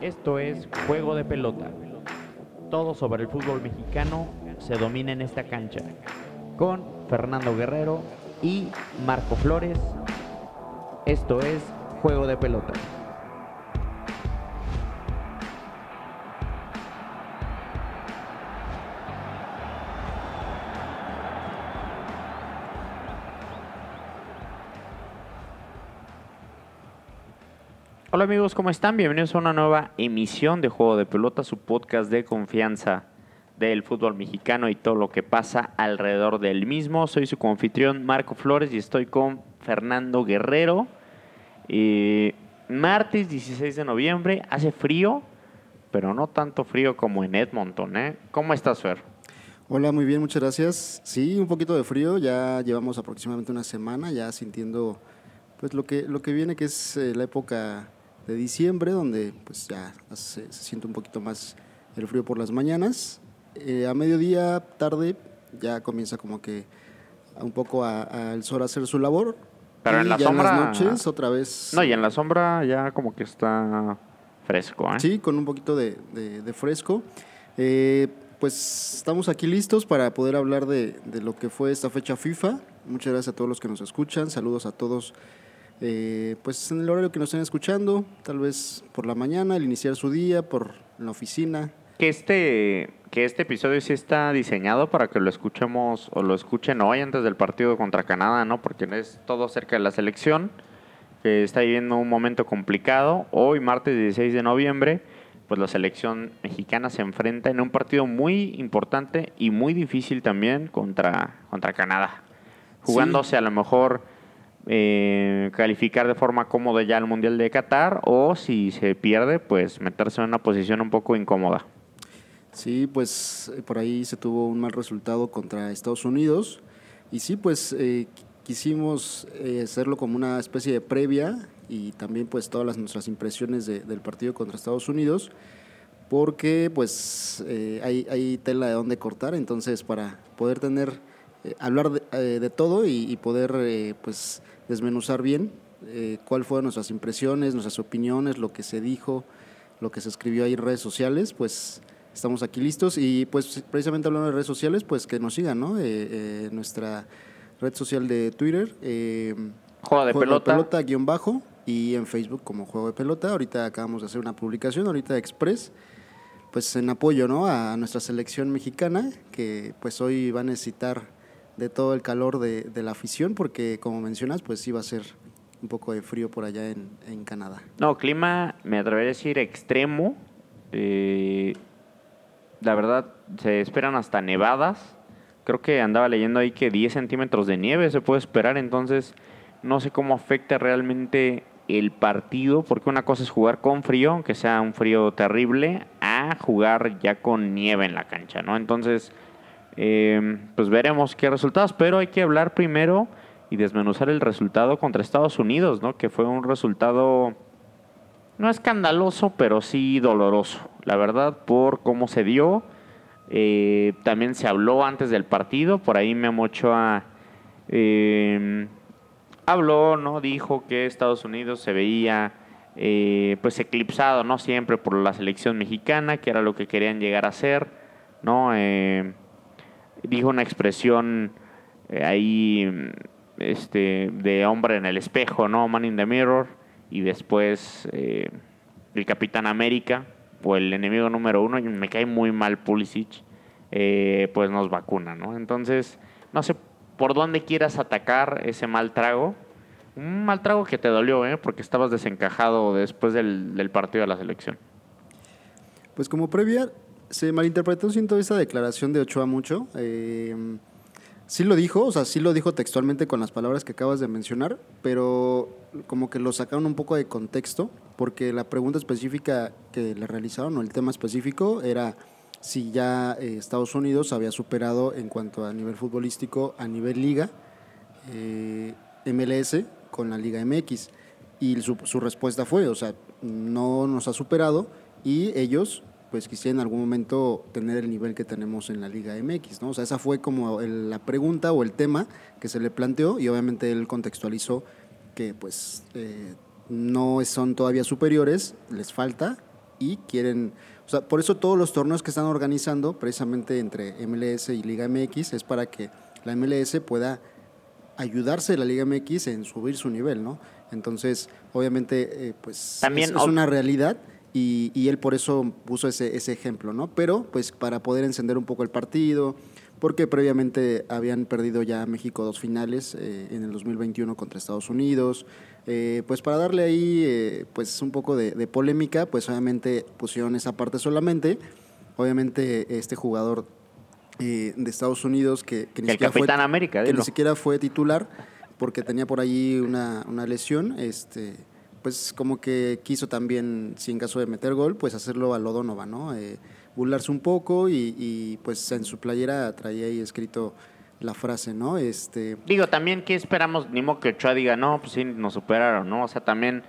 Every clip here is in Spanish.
Esto es Juego de Pelota. Todo sobre el fútbol mexicano se domina en esta cancha. Con Fernando Guerrero y Marco Flores. Esto es Juego de Pelota. ¿Cómo están? Bienvenidos a una nueva emisión de Juego de Pelota, su podcast de confianza del fútbol mexicano y todo lo que pasa alrededor del mismo. Soy su confitrión Marco Flores y estoy con Fernando Guerrero. Martes 16 de noviembre, hace frío, pero no tanto frío como en Edmonton. ¿eh? ¿Cómo estás, Fer? Hola, muy bien, muchas gracias. Sí, un poquito de frío, ya llevamos aproximadamente una semana ya sintiendo pues lo que, lo que viene que es eh, la época de diciembre, donde pues ya se, siente un poquito más el frío por las mañanas. Eh, a mediodía, tarde, ya comienza como que un poco al sol a hacer su labor. Pero en la sombra. En las noches, otra vez. No, y en la sombra ya como que está fresco, ¿eh? Sí, con un poquito de, de, fresco. Eh, pues estamos aquí listos para poder hablar de, de, lo que fue esta fecha FIFA. Muchas gracias a todos los que nos escuchan. Saludos a todos eh, pues en el horario que nos estén escuchando, tal vez por la mañana, al iniciar su día, por la oficina. Que este, que este episodio sí está diseñado para que lo escuchemos o lo escuchen hoy antes del partido contra Canadá, ¿no? Porque es todo cerca de la selección, que está viviendo un momento complicado. Hoy, martes 16 de noviembre, pues la selección mexicana se enfrenta en un partido muy importante y muy difícil también contra, contra Canadá. Jugándose a lo mejor eh, calificar de forma cómoda ya al Mundial de Qatar o si se pierde, pues meterse en una posición un poco incómoda. Sí, pues eh, por ahí se tuvo un mal resultado contra Estados Unidos y sí, pues eh, quisimos hacerlo como una especie de previa y también pues todas las, nuestras impresiones del partido contra Estados Unidos porque pues hay, hay tela de dónde cortar, entonces para poder tener hablar de, todo y, y poder pues desmenuzar bien eh, cuál fueron nuestras impresiones, nuestras opiniones, lo que se dijo, lo que se escribió ahí en redes sociales, pues estamos aquí listos y pues precisamente hablando de redes sociales, pues que nos sigan, ¿no? Eh, eh, nuestra red social de Twitter, eh, Juego de Pelota. pelota guion bajo y en Facebook como Juego de Pelota. Ahorita acabamos de hacer una publicación, ahorita Express, pues en apoyo, ¿no? A nuestra selección mexicana, que pues hoy va a necesitar de todo el calor de, de, la afición, porque como mencionas, pues va a ser un poco de frío por allá en, en Canadá. No, clima, me atrevería a decir extremo. Eh, la verdad, se esperan hasta nevadas. Creo que andaba leyendo ahí que 10 centímetros de nieve se puede esperar, entonces no sé cómo afecta realmente el partido, porque una cosa es jugar con frío, aunque sea un frío terrible, a jugar ya con nieve en la cancha, ¿no? Entonces, eh, pues veremos qué resultados, pero hay que hablar primero y desmenuzar el resultado contra Estados Unidos, ¿no? Que fue un resultado no escandaloso, pero sí doloroso, la verdad, por cómo se dio. Eh, también se habló antes del partido, por ahí Memo eh, habló, ¿no? Dijo que Estados Unidos se veía eh, pues eclipsado, ¿no? Siempre por la selección mexicana, que era lo que querían llegar a ser, ¿no? Eh, dijo una expresión eh, ahí este, de hombre en el espejo, ¿no? Man in the mirror. Y después eh, el Capitán América, o el enemigo número uno, y me cae muy mal Pulisic, eh, pues nos vacuna, ¿no? Entonces, no sé por dónde quieras atacar ese mal trago. Un mal trago que te dolió, ¿eh? Porque estabas desencajado después del, del partido de la selección. Pues como previa, se malinterpretó, siento, esa declaración de Ochoa mucho. Eh, sí lo dijo, o sea, sí lo dijo textualmente con las palabras que acabas de mencionar, pero como que lo sacaron un poco de contexto, porque la pregunta específica que le realizaron, o el tema específico, era si ya eh, Estados Unidos había superado en cuanto a nivel futbolístico, a nivel liga, eh, MLS con la Liga MX. Y su, su respuesta fue, o sea, no nos ha superado y ellos pues quisiera en algún momento tener el nivel que tenemos en la Liga MX, ¿no? O sea, esa fue como la pregunta o el tema que se le planteó y obviamente él contextualizó que pues eh, no son todavía superiores, les falta y quieren, o sea, por eso todos los torneos que están organizando, precisamente entre MLS y Liga MX, es para que la MLS pueda ayudarse a la Liga MX en subir su nivel, ¿no? Entonces, obviamente, eh, pues También, es, es una realidad y, y él por eso puso ese, ese ejemplo, ¿no? Pero, pues, para poder encender un poco el partido, porque previamente habían perdido ya México dos finales eh, en el 2021 contra Estados Unidos. Eh, pues para darle ahí eh, pues un poco de, de, polémica, pues obviamente pusieron esa parte solamente. Obviamente este jugador de Estados Unidos que, que ni, el siquiera fue, América, que ni siquiera fue titular porque tenía por ahí una, una lesión, este pues como que quiso también, si en caso de meter gol, pues hacerlo a lo Donovan, ¿no? burlarse un poco y, y, pues en su playera traía ahí escrito la frase, ¿no? Este... Digo, también, ¿qué esperamos? Ni modo que Ochoa diga, no, pues sí, nos superaron, ¿no? O sea, también,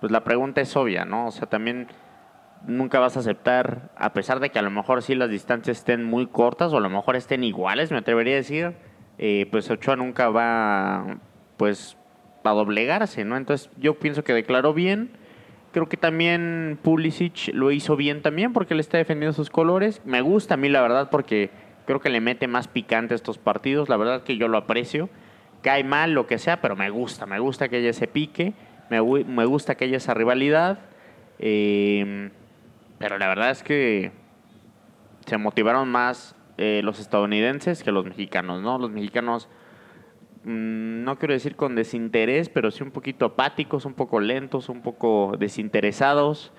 pues la pregunta es obvia, ¿no? O sea, también nunca vas a aceptar, a pesar de que a lo mejor sí las distancias estén muy cortas o a lo mejor estén iguales, me atrevería a decir, eh, pues Ochoa nunca va, pues, a doblegarse, ¿no? Entonces, yo pienso que declaró bien Creo que también Pulisic lo hizo bien también porque le está defendiendo sus colores. Me gusta a mí, la verdad, porque creo que le mete más picante a estos partidos. La verdad que yo lo aprecio. Cae mal, lo que sea, pero me gusta. Me gusta que haya ese pique. Me, gusta que haya esa rivalidad. Eh, pero la verdad es que se motivaron más eh, los estadounidenses que los mexicanos, ¿no? Los mexicanos no quiero decir con desinterés, pero sí un poquito apáticos, un poco lentos, un poco desinteresados,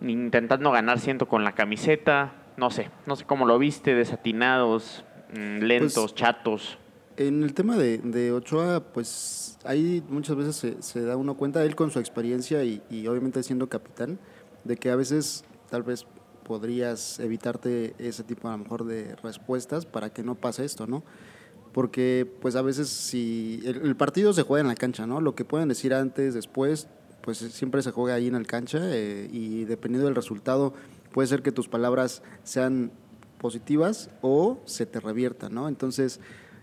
intentando ganar siento con la camiseta, no sé, no sé cómo lo viste, desatinados, mm, lentos, pues, chatos. En el tema de, de, Ochoa, pues ahí muchas veces se, se, da uno cuenta, él con su experiencia y, y obviamente siendo capitán, de que a veces tal vez podrías evitarte ese tipo a lo mejor de respuestas para que no pase esto, ¿no? Porque pues a veces si el, partido se juega en la cancha, ¿no? Lo que pueden decir antes, después, pues siempre se juega ahí en la cancha eh, y dependiendo del resultado puede ser que tus palabras sean positivas o se te reviertan, ¿no? Entonces,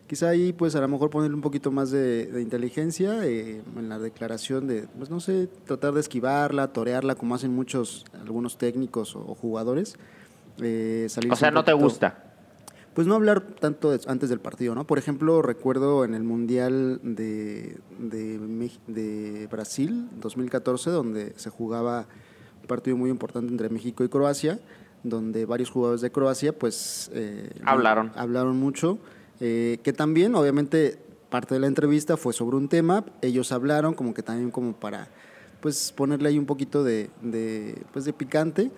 quizá ahí pues a lo mejor ponerle un poquito más de, inteligencia eh, en la declaración de, pues no sé, tratar de esquivarla, torearla como hacen muchos, algunos técnicos o, jugadores. Eh, o sea, no te gusta pues no hablar tanto antes del partido, ¿no? Por ejemplo, recuerdo en el Mundial de, de, de, Brasil, 2014, donde se jugaba un partido muy importante entre México y Croacia, donde varios jugadores de Croacia, pues... Eh, hablaron. Hablaron mucho, eh, que también, obviamente, parte de la entrevista fue sobre un tema, ellos hablaron como que también como para, pues, ponerle ahí un poquito de, de pues, de picante.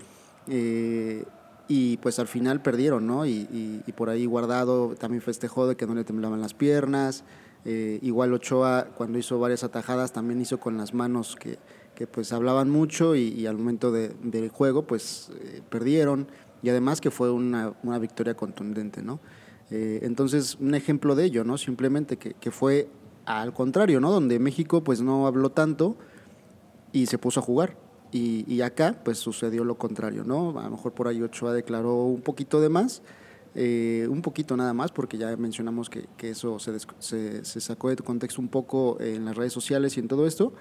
Eh, y pues al final perdieron, ¿no? Y, por ahí Guardado también festejó de que no le temblaban las piernas. Eh, igual Ochoa cuando hizo varias atajadas también hizo con las manos que, que pues hablaban mucho y, y al momento de, del juego pues eh, perdieron y además que fue una, una victoria contundente, ¿no? Eh, entonces un ejemplo de ello, ¿no? Simplemente que, que fue al contrario, ¿no? Donde México pues no habló tanto y se puso a jugar. Y, acá, pues sucedió lo contrario, ¿no? A lo mejor por ahí Ochoa declaró un poquito de más, eh, un poquito nada más, porque ya mencionamos que, que eso se, se, sacó de contexto un poco en las redes sociales y en todo esto,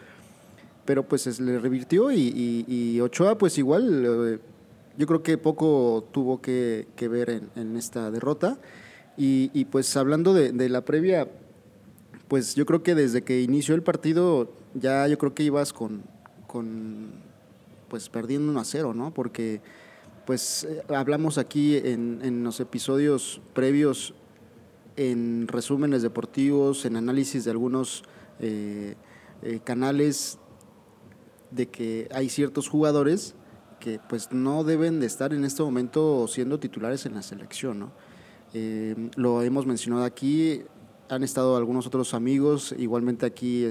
pero pues se le revirtió y, Ochoa, pues igual, eh, yo creo que poco tuvo que, ver en, esta derrota. Y, pues hablando de, la previa, pues yo creo que desde que inició el partido, ya yo creo que ibas con pues perdiendo 1 a 0, ¿no? Porque pues eh, hablamos aquí en, en, los episodios previos, en resúmenes deportivos, en análisis de algunos eh, eh, canales, de que hay ciertos jugadores que pues no deben de estar en este momento siendo titulares en la selección, ¿no? Lo hemos mencionado aquí, han estado algunos otros amigos, igualmente aquí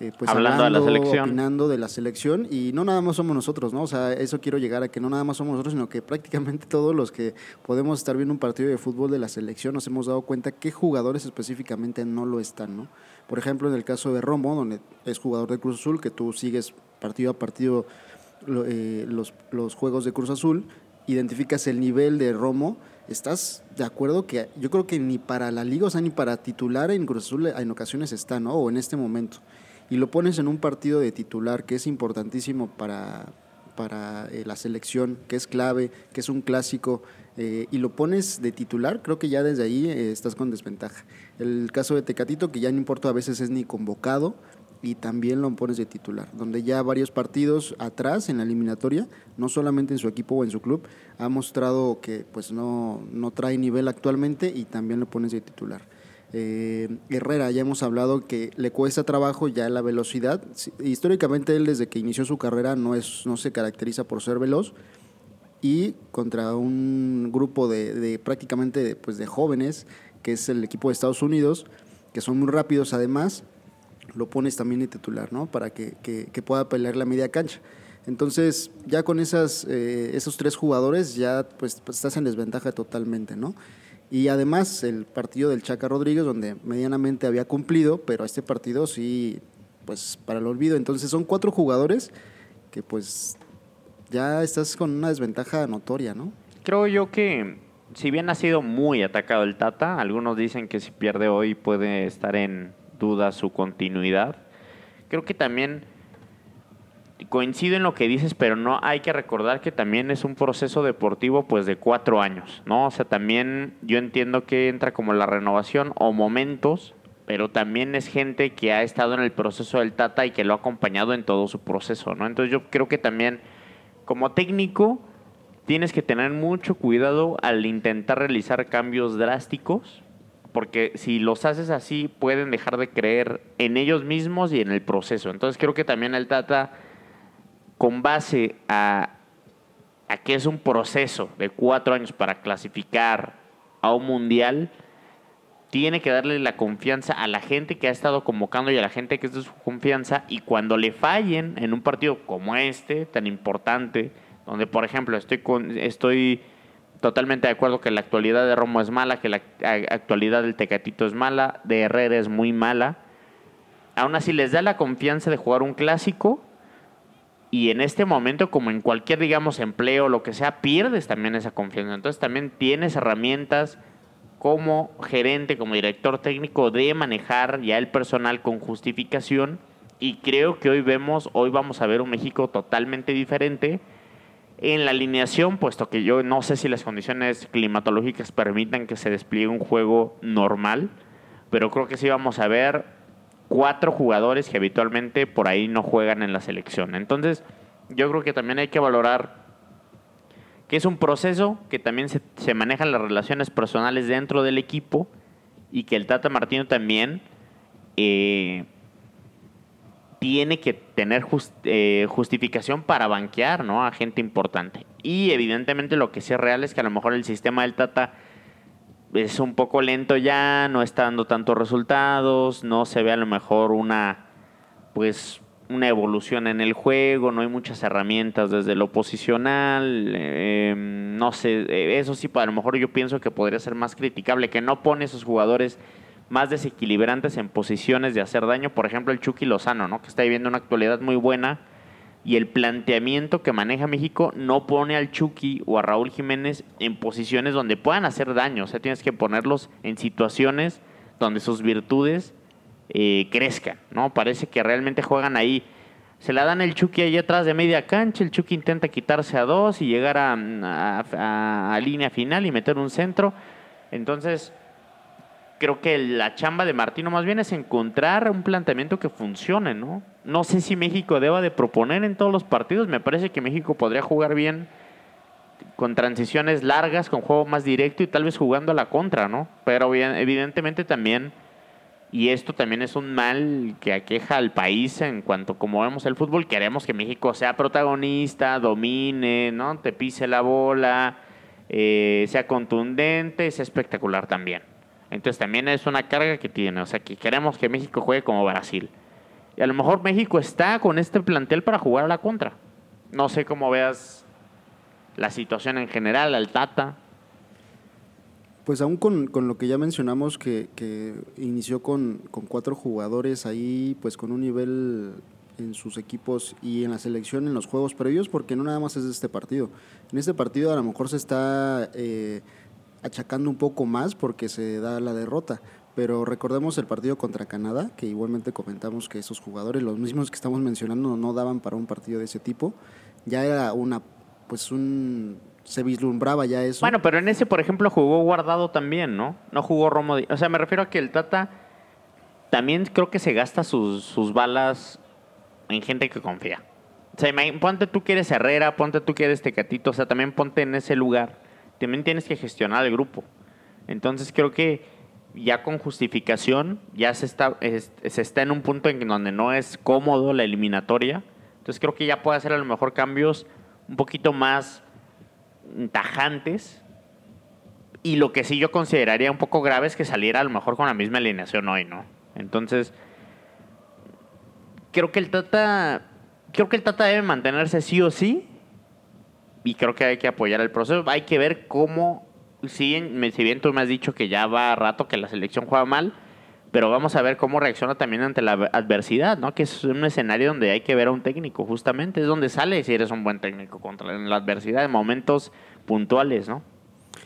eh, pues hablando, de la selección. opinando de la selección y no nada más somos nosotros, ¿no? O sea, eso quiero llegar a que no nada más somos nosotros, sino que prácticamente todos los que podemos estar viendo un partido de fútbol de la selección nos hemos dado cuenta qué jugadores específicamente no lo están, ¿no? Por ejemplo, en el caso de Romo, donde es jugador de Cruz Azul, que tú sigues partido a partido eh, los, los juegos de Cruz Azul, identificas el nivel de Romo, ¿estás de acuerdo que yo creo que ni para la liga, o sea, ni para titular en Cruz Azul en ocasiones está, ¿no? O en este momento y lo pones en un partido de titular que es importantísimo para, para eh, la selección, que es clave, que es un clásico, eh, y lo pones de titular, creo que ya desde ahí eh, estás con desventaja. El caso de Tecatito, que ya no importa, a veces es ni convocado, y también lo pones de titular, donde ya varios partidos atrás en la eliminatoria, no solamente en su equipo o en su club, ha mostrado que pues no, no trae nivel actualmente y también lo pones de titular. Eh, Herrera, ya hemos hablado que le cuesta trabajo ya la velocidad. Históricamente él desde que inició su carrera no, es, no se caracteriza por ser veloz y contra un grupo de, prácticamente pues de jóvenes, que es el equipo de Estados Unidos, que son muy rápidos además, lo pones también de titular, ¿no? Para que, que, pueda pelear la media cancha. Entonces, ya con esas, eh, esos tres jugadores, ya pues, pues, estás en desventaja totalmente, ¿no? Y además el partido del Chaca Rodríguez, donde medianamente había cumplido, pero este partido sí, pues para el olvido. Entonces son cuatro jugadores que pues ya estás con una desventaja notoria, ¿no? Creo yo que si bien ha sido muy atacado el Tata, algunos dicen que si pierde hoy puede estar en duda su continuidad. Creo que también coincido en lo que dices, pero no hay que recordar que también es un proceso deportivo pues de cuatro años, ¿no? O sea, también yo entiendo que entra como la renovación o momentos, pero también es gente que ha estado en el proceso del Tata y que lo ha acompañado en todo su proceso, ¿no? Entonces yo creo que también como técnico tienes que tener mucho cuidado al intentar realizar cambios drásticos porque si los haces así pueden dejar de creer en ellos mismos y en el proceso. Entonces creo que también el Tata, con base a, que es un proceso de cuatro años para clasificar a un mundial, tiene que darle la confianza a la gente que ha estado convocando y a la gente que es de su confianza y cuando le fallen en un partido como este, tan importante, donde por ejemplo estoy, con, estoy totalmente de acuerdo que la actualidad de Romo es mala, que la actualidad del Tecatito es mala, de Herrera es muy mala. Aún así les da la confianza de jugar un clásico y en este momento, como en cualquier, digamos, empleo, lo que sea, pierdes también esa confianza. Entonces también tienes herramientas como gerente, como director técnico de manejar ya el personal con justificación y creo que hoy vemos, hoy vamos a ver un México totalmente diferente en la alineación, puesto que yo no sé si las condiciones climatológicas permitan que se despliegue un juego normal, pero creo que sí vamos a ver cuatro jugadores que habitualmente por ahí no juegan en la selección. Entonces, yo creo que también hay que valorar que es un proceso que también se, manejan las relaciones personales dentro del equipo y que el Tata Martino también eh, tiene que tener eh, justificación para banquear ¿no? a gente importante. Y evidentemente lo que sí es real es que a lo mejor el sistema del Tata es un poco lento ya, no está dando tantos resultados, no se ve a lo mejor una pues una evolución en el juego, no hay muchas herramientas desde lo posicional, em, no sé, eso sí, a lo mejor yo pienso que podría ser más criticable, que no pone esos jugadores más desequilibrantes en posiciones de hacer daño. Por ejemplo, el Chucky Lozano, ¿no? que está viviendo una actualidad muy buena. Y el planteamiento que maneja México no pone al Chucky o a Raúl Jiménez en posiciones donde puedan hacer daño. O sea, tienes que ponerlos en situaciones donde sus virtudes eh, crezcan. ¿no? Parece que realmente juegan ahí. Se la dan el Chucky ahí atrás de media cancha. El Chucky intenta quitarse a dos y llegar a, a línea final y meter un centro. Entonces, creo que la chamba de Martino más bien es encontrar un planteamiento que funcione, ¿no? No sé si México deba de proponer en todos los partidos, me parece que México podría jugar bien con transiciones largas, con juego más directo y tal vez jugando a la contra, ¿no? Pero evidentemente también, y esto también es un mal que aqueja al país en cuanto como vemos el fútbol, queremos que México sea protagonista, domine, ¿no? Te pise la bola, eh, sea contundente, sea espectacular también. Entonces también es una carga que tiene. O sea, que queremos que México juegue como Brasil. Y a lo mejor México está con este plantel para jugar a la contra. No sé cómo veas la situación en general, al Tata. Pues aún con, lo que ya mencionamos, que, inició con, con, cuatro jugadores ahí, pues con un nivel en sus equipos y en la selección en los juegos previos, porque no nada más es este partido. En este partido a lo mejor se está eh, achacando un poco más porque se da la derrota. Pero recordemos el partido contra Canadá, que igualmente comentamos que esos jugadores, los mismos que estamos mencionando, no daban para un partido de ese tipo. ya era una, pues un, se vislumbraba ya eso. Bueno, pero en ese, por ejemplo, jugó guardado también, ¿no? No jugó Romo. O sea, me refiero a que el Tata también creo que se gasta sus, sus balas en gente que confía. O sea, ponte tú que eres Herrera, ponte tú que eres Tecatito, o sea, también ponte en ese lugar. También tienes que gestionar el grupo. Entonces creo que ya con justificación ya se está, es- se está en un punto en donde no es cómodo la eliminatoria. Entonces creo que ya puede hacer a lo mejor cambios un poquito más tajantes. Y lo que sí yo consideraría un poco grave es que saliera a lo mejor con la misma alineación hoy, ¿no? Entonces, creo que el Tata, creo que el Tata debe mantenerse sí o sí. Y creo que hay que apoyar el proceso. Hay que ver cómo, si, en- si bien tú me has dicho que ya va rato que la selección juega mal, pero vamos a ver cómo reacciona también ante la adversidad, ¿no? Que es un escenario donde hay que ver a un técnico, justamente. Es donde sale si eres un buen técnico contra la adversidad en momentos puntuales, ¿no?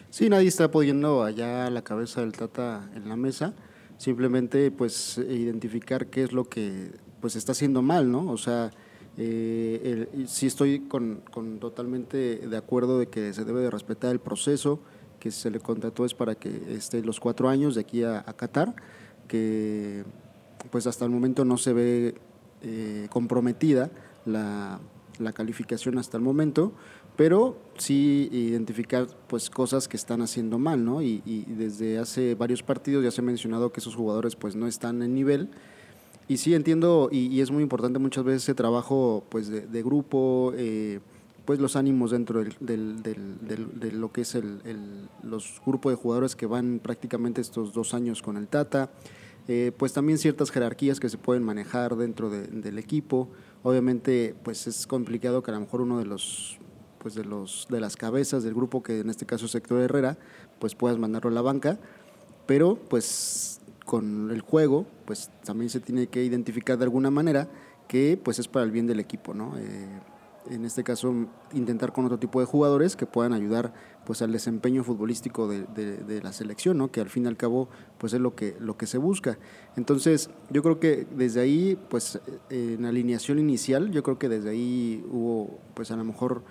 Sí, nadie está poniendo allá la cabeza del Tata en la mesa. Simplemente, pues, identificar qué es lo que pues está haciendo mal, ¿no? O sea, eh, el- sí estoy con, con totalmente de acuerdo de que se debe de respetar el proceso que se le contrató es para que esté los cuatro años de aquí a, a Qatar, que pues hasta el momento no se ve eh, comprometida la, la calificación hasta el momento, pero sí identificar pues cosas que están haciendo mal, ¿no? Y, y desde hace varios partidos ya se ha mencionado que esos jugadores pues no están en nivel. Y sí entiendo, y, es muy importante muchas veces ese trabajo pues de, grupo, eh, pues los ánimos dentro del, del- del- de lo que es el, el- los grupos de jugadores que van prácticamente estos dos años con el Tata, eh, pues también ciertas jerarquías que se pueden manejar dentro de- del equipo. Obviamente, pues es complicado que a lo mejor uno de los pues de los de las cabezas del grupo que en este caso es Héctor Herrera, pues puedas mandarlo a la banca, pero pues con el juego, pues también se tiene que identificar de alguna manera que pues es para el bien del equipo, ¿no? Eh, en este caso intentar con otro tipo de jugadores que puedan ayudar pues al desempeño futbolístico de, la selección, ¿no? Que al fin y al cabo pues es lo que lo que se busca. Entonces yo creo que desde ahí pues en alineación inicial yo creo que desde ahí hubo pues a lo mejor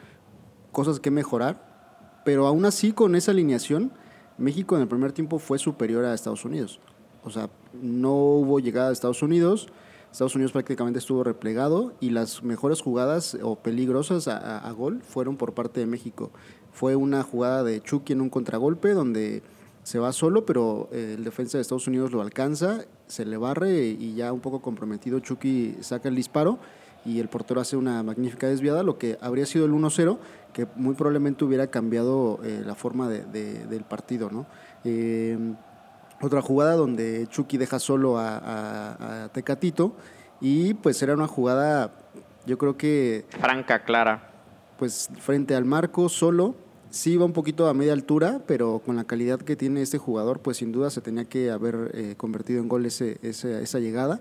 cosas que mejorar, pero aún así con esa alineación, México en el primer tiempo fue superior a Estados Unidos. O sea, no hubo llegada de Estados Unidos, Estados Unidos prácticamente estuvo replegado y las mejores jugadas o peligrosas a, gol fueron por parte de México. Fue una jugada de Chucky en un contragolpe donde se va solo, pero eh, el defensa de Estados Unidos lo alcanza, se le barre y ya un poco comprometido Chucky saca el disparo y el portero hace una magnífica desviada, lo que habría sido el 1-0, que muy probablemente hubiera cambiado eh, la forma de- de- del partido. ¿no? Eh, otra jugada donde Chucky deja solo a, a- a Tecatito y pues era una jugada, yo creo que Franca, clara. pues frente al marco solo. Sí iba un poquito a media altura, pero con la calidad que tiene este jugador, pues sin duda se tenía que haber eh, convertido en gol ese, ese- esa llegada.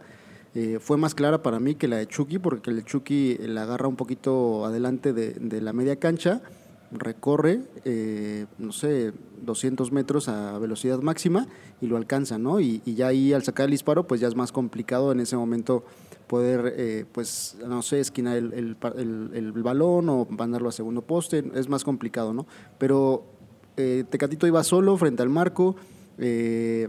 Eh, fue más clara para mí que la de Chucky, porque el de Chucky la agarra un poquito adelante de, de la media cancha, recorre, eh, no sé, 200 metros a velocidad máxima y lo alcanza, ¿no? Y, y ya ahí al sacar el disparo, pues ya es más complicado en ese momento poder, eh, pues, no sé, esquinar el, el el balón o mandarlo a segundo poste, es más complicado, ¿no? Pero eh, Tecatito iba solo frente al marco, eh,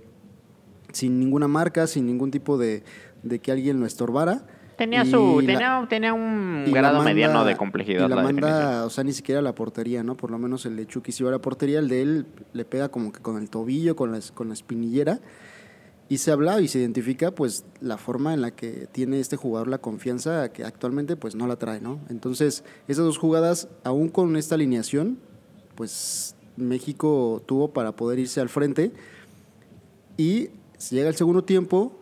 sin ninguna marca, sin ningún tipo de, de que alguien lo estorbara. Tenía su la- tenía, tenía un grado manda- mediano de complejidad Y la, la manda, definición. o sea, ni siquiera la portería, ¿no? Por lo menos el de Chucky sí va a la portería, el de él le pega como que con el tobillo, con la, con la espinillera. Y se habla y se identifica pues la forma en la que tiene este jugador la confianza que actualmente pues no la trae, ¿no? Entonces, esas dos jugadas, aún con esta alineación, pues México tuvo para poder irse al frente. Y si llega el segundo tiempo,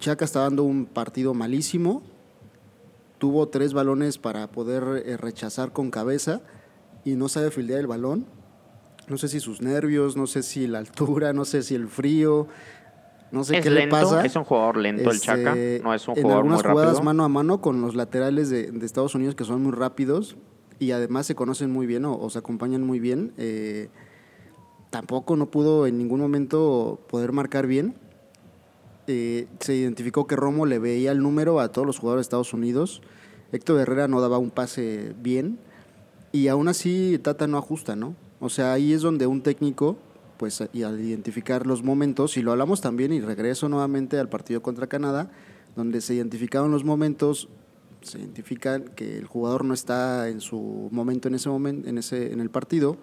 Chaca está dando un partido malísimo. Tuvo tres balones para poder eh, rechazar con cabeza y no sabe fildear el balón. No sé si sus nervios, no sé si la altura, no sé si el frío, no sé es qué lento, le pasa. es un jugador lento el Este, Chaca, no es un en jugador muy algunas jugadas rápido. mano a mano con los laterales de, de Estados Unidos que son muy rápidos y además se conocen muy bien o, o se acompañan muy bien. eh, tampoco no pudo en ningún momento poder marcar bien. Eh, se identificó que Romo le veía el número a todos los jugadores de Estados Unidos. Héctor Herrera no daba un pase bien y aún así Tata no ajusta, ¿no? O sea, ahí es donde un técnico, pues y al identificar los momentos, y lo hablamos también y regreso nuevamente al partido contra Canadá, donde se identificaron los momentos, se identifica que el jugador no está en su momento en ese momento, en ese, en el partido,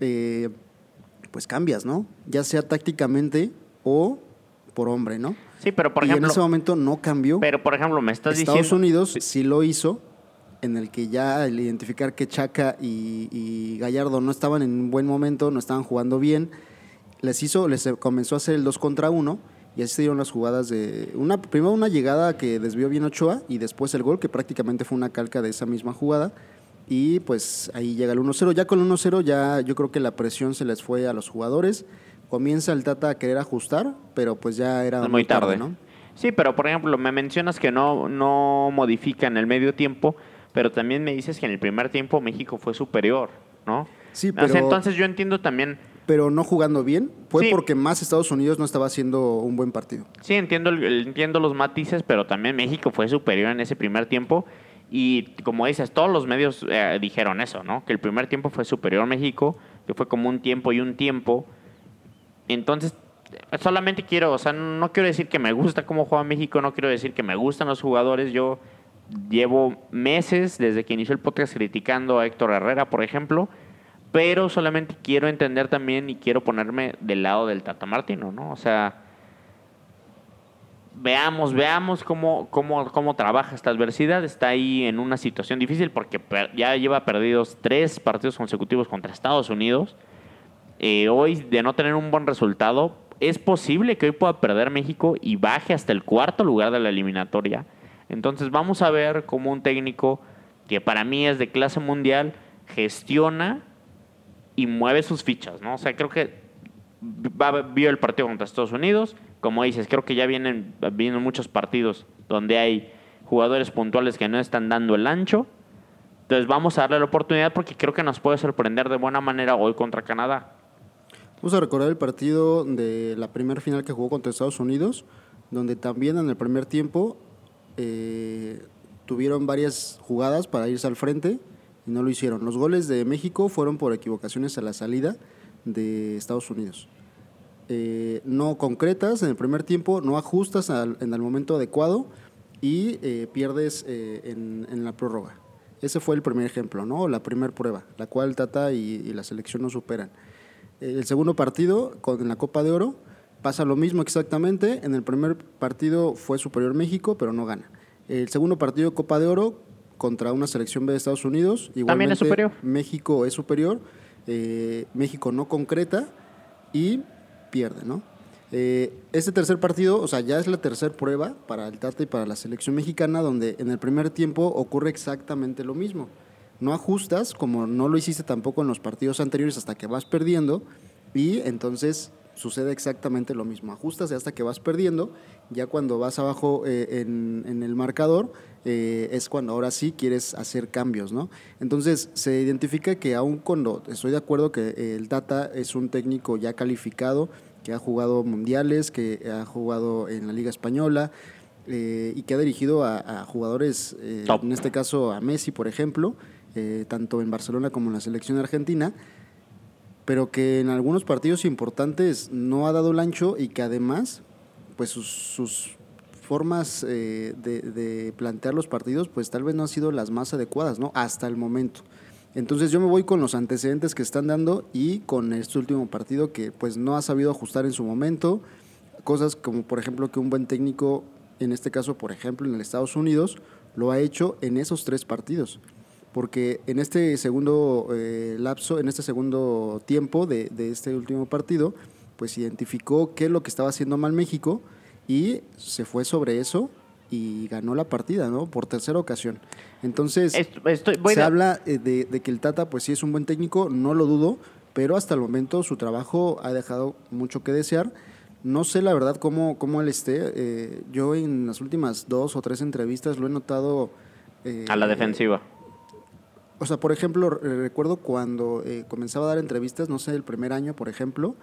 eh, pues cambias, ¿no? Ya sea tácticamente o por hombre, ¿no? Sí, pero por y ejemplo. en ese momento no cambió. Pero por ejemplo, me estás Estados diciendo. Unidos sí lo hizo, en el que ya al identificar que Chaca y, y Gallardo no estaban en un buen momento, no estaban jugando bien, les hizo, les comenzó a hacer el 2 contra 1 y así se dieron las jugadas de una primero una llegada que desvió bien Ochoa y después el gol que prácticamente fue una calca de esa misma jugada y pues ahí llega el 1-0, ya con el 1-0 ya yo creo que la presión se les fue a los jugadores, comienza el Tata a querer ajustar, pero pues ya era muy tarde. ¿no? Sí, pero por ejemplo, me mencionas que no, no modifica en el medio tiempo, pero también me dices que en el primer tiempo México fue superior, ¿no? Sí, pero- entonces yo entiendo también, pero no jugando bien, fue Sí. porque más Estados Unidos no estaba haciendo un buen partido. sí, entiendo, entiendo los matices, pero también México fue superior en ese primer tiempo. Y como dices, todos los medios eh, dijeron eso, ¿no? Que el primer tiempo fue superior a México, que fue como un tiempo y un tiempo. Entonces, solamente quiero, o sea, no quiero decir que me gusta cómo juega México, no quiero decir que me gustan los jugadores. Yo llevo meses desde que inició el podcast criticando a Héctor Herrera, por ejemplo, pero solamente quiero entender también y quiero ponerme del lado del Tata Martino, ¿no? O sea, veamos, veamos cómo, cómo, cómo trabaja esta adversidad. Está ahí en una situación difícil porque ya lleva perdidos tres partidos consecutivos contra Estados Unidos. Eh, hoy, de no tener un buen resultado, es posible que hoy pueda perder México y baje hasta el cuarto lugar de la eliminatoria. Entonces vamos a ver cómo un técnico que para mí es de clase mundial gestiona y mueve sus fichas, ¿no? O sea, creo que va- vio el partido contra Estados Unidos. Como dices, creo que ya vienen, vienen muchos partidos donde hay jugadores puntuales que no están dando el ancho. Entonces vamos a darle la oportunidad porque creo que nos puede sorprender de buena manera hoy contra Canadá. Vamos a recordar el partido de la primera final que jugó contra Estados Unidos, donde también en el primer tiempo eh, tuvieron varias jugadas para irse al frente y no lo hicieron. Los goles de México fueron por equivocaciones a la salida de Estados Unidos. Eh, no concretas en el primer tiempo, no ajustas en el momento adecuado y eh, pierdes en, la prórroga. Ese fue el primer ejemplo, ¿no? La primera prueba, la cual Tata y la selección no superan. El segundo partido, con, la Copa de Oro, pasa lo mismo exactamente. En el primer partido fue superior México, pero no gana. El segundo partido, Copa de Oro, contra una selección B de Estados Unidos. También es igualmente, superior. México es superior. eh, México no concreta y pierde, ¿no? Eh, este tercer partido, o sea, ya es la tercera prueba para el Tata y para la selección mexicana, donde en el primer tiempo ocurre exactamente lo mismo. No ajustas, como no lo hiciste tampoco en los partidos anteriores, hasta que vas perdiendo, y entonces sucede exactamente lo mismo. Ajustas hasta que vas perdiendo, ya cuando vas abajo eh, en, en el marcador, eh, es cuando ahora sí quieres hacer cambios, ¿no? Entonces se identifica que aun cuando estoy de acuerdo que el Tata es un técnico ya calificado, que ha jugado mundiales, que ha jugado en la Liga Española eh, y que ha dirigido a, a jugadores, eh, en este caso a Messi, por ejemplo, eh, tanto en Barcelona como en la selección argentina, pero que en algunos partidos importantes no ha dado el ancho y que además, pues sus, formas eh, de, de plantear los partidos, pues tal vez no han sido las más adecuadas, ¿no? Hasta el momento. Entonces yo me voy con los antecedentes que están dando y con este último partido que pues no ha sabido ajustar en su momento. Cosas como por ejemplo que un buen técnico, en este caso por ejemplo en el Estados Unidos, lo ha hecho en esos tres partidos. Porque en este segundo eh, lapso, en este segundo tiempo de, de este último partido, pues identificó qué es lo que estaba haciendo mal México y se fue sobre eso y ganó la partida, ¿no? Por tercera ocasión. Entonces, Est- estoy- voy se de- habla eh, de, de que el Tata, pues sí es un buen técnico, no lo dudo, pero hasta el momento su trabajo ha dejado mucho que desear. No sé la verdad cómo, cómo él esté. eh, yo en las últimas dos o tres entrevistas lo he notado... eh, a la defensiva. O sea, por ejemplo, re- recuerdo cuando eh, comenzaba a dar entrevistas, no sé, el primer año, por ejemplo,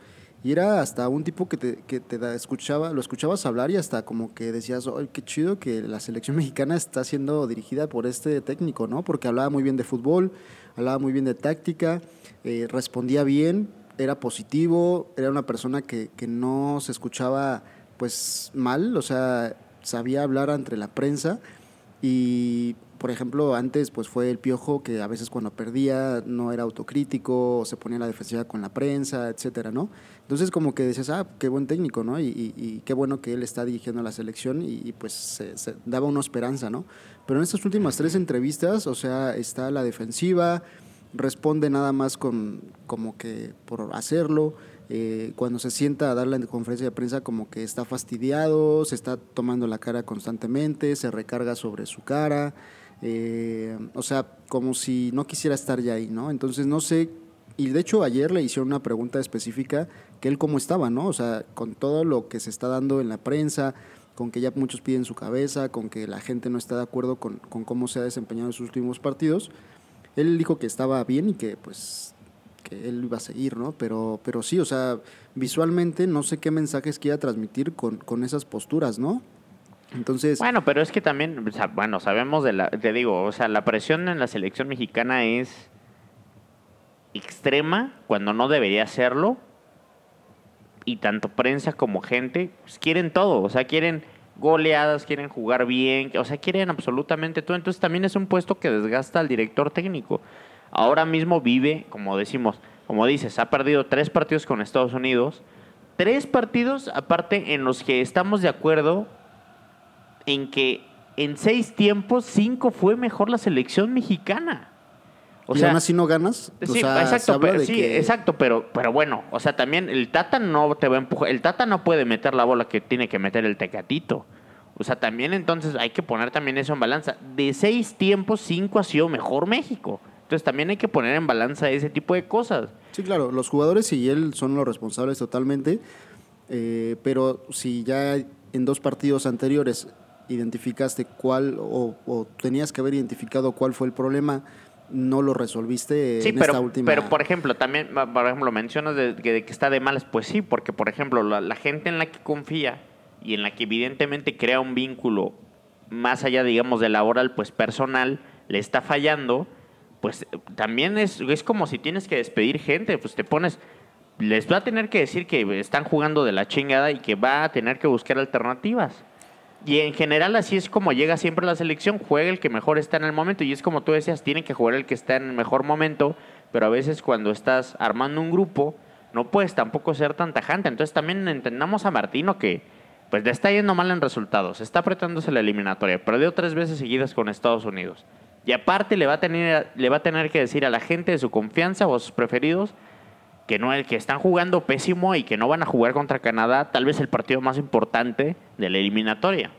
Y era hasta un tipo que te, que te da- escuchaba, lo escuchabas hablar y hasta como que decías, ay, qué chido que la selección mexicana está siendo dirigida por este técnico, ¿no? Porque hablaba muy bien de fútbol, hablaba muy bien de táctica, eh, respondía bien, era positivo, era una persona que, que no se escuchaba pues mal, o sea, sabía hablar entre la prensa y por ejemplo antes pues fue el piojo que a veces cuando perdía no era autocrítico, o se ponía a la defensiva con la prensa, etcétera, ¿no? Entonces como que decías, ah, qué buen técnico, ¿no? Y, y- y qué bueno que él está dirigiendo la selección y, y, pues se, se daba una esperanza, ¿no? Pero en estas últimas tres entrevistas, o sea, está la defensiva, responde nada más con como que por hacerlo. eh, cuando se sienta a dar la conferencia de prensa como que está fastidiado, se está tomando la cara constantemente, se recarga sobre su cara, eh, o sea, como si no quisiera estar ya ahí, ¿no? Entonces no sé, y de hecho ayer le hicieron una pregunta específica que él cómo estaba, ¿no? O sea, con todo lo que se está dando en la prensa, con que ya muchos piden su cabeza, con que la gente no está de acuerdo con, cómo se ha desempeñado en sus últimos partidos, él dijo que estaba bien y que pues que él iba a seguir, ¿no? Pero, pero sí, o sea, visualmente no sé qué mensajes quiera transmitir con, con esas posturas, ¿no? Entonces, Bueno, pero es que también, o sea, bueno, sabemos de la, te digo, o sea, la presión en la selección mexicana es extrema cuando no debería serlo. Y tanto prensa como gente pues, quieren todo, o sea, quieren goleadas, quieren jugar bien, o sea, quieren absolutamente todo. Entonces también es un puesto que desgasta al director técnico. Ahora mismo vive, como decimos, como dices, ha perdido tres partidos con Estados Unidos. Tres partidos, aparte, en los que estamos de acuerdo en que en seis tiempos, cinco fue mejor la selección mexicana. O y sea, aún así no ganas. o sí, sea, exacto, pero, sí, que- exacto, pero, pero bueno, o sea, también el Tata no te va a empujar, el Tata no puede meter la bola que tiene que meter el Tecatito. O sea, también entonces hay que poner también eso en balanza. De seis tiempos, cinco ha sido mejor México. Entonces también hay que poner en balanza ese tipo de cosas. Sí, claro, los jugadores y él son los responsables totalmente, eh, pero si ya en dos partidos anteriores identificaste cuál o, o tenías que haber identificado cuál fue el problema, no lo resolviste Sí, en pero, esta última. pero por ejemplo, también, por ejemplo, mencionas de, que, de que está de malas, pues sí, porque por ejemplo, la, la gente en la que confía y en la que evidentemente crea un vínculo más allá, digamos, de laboral, pues personal, le está fallando, pues eh, también es, es como si tienes que despedir gente, pues te pones, les va a tener que decir que están jugando de la chingada y que va a tener que buscar alternativas. Y en general así es como llega siempre la selección, juega el que mejor está en el momento y es como tú decías, tiene que jugar el que está en el mejor momento, pero a veces cuando estás armando un grupo no puedes tampoco ser tan tajante. Entonces también entendamos a Martino que pues le está yendo mal en resultados, está apretándose la eliminatoria, perdió tres veces seguidas con Estados Unidos. Y aparte le va a tener, le va a tener que decir a la gente de su confianza o a sus preferidos que no que están jugando pésimo y que no van a jugar contra Canadá, tal vez el partido más importante de la eliminatoria.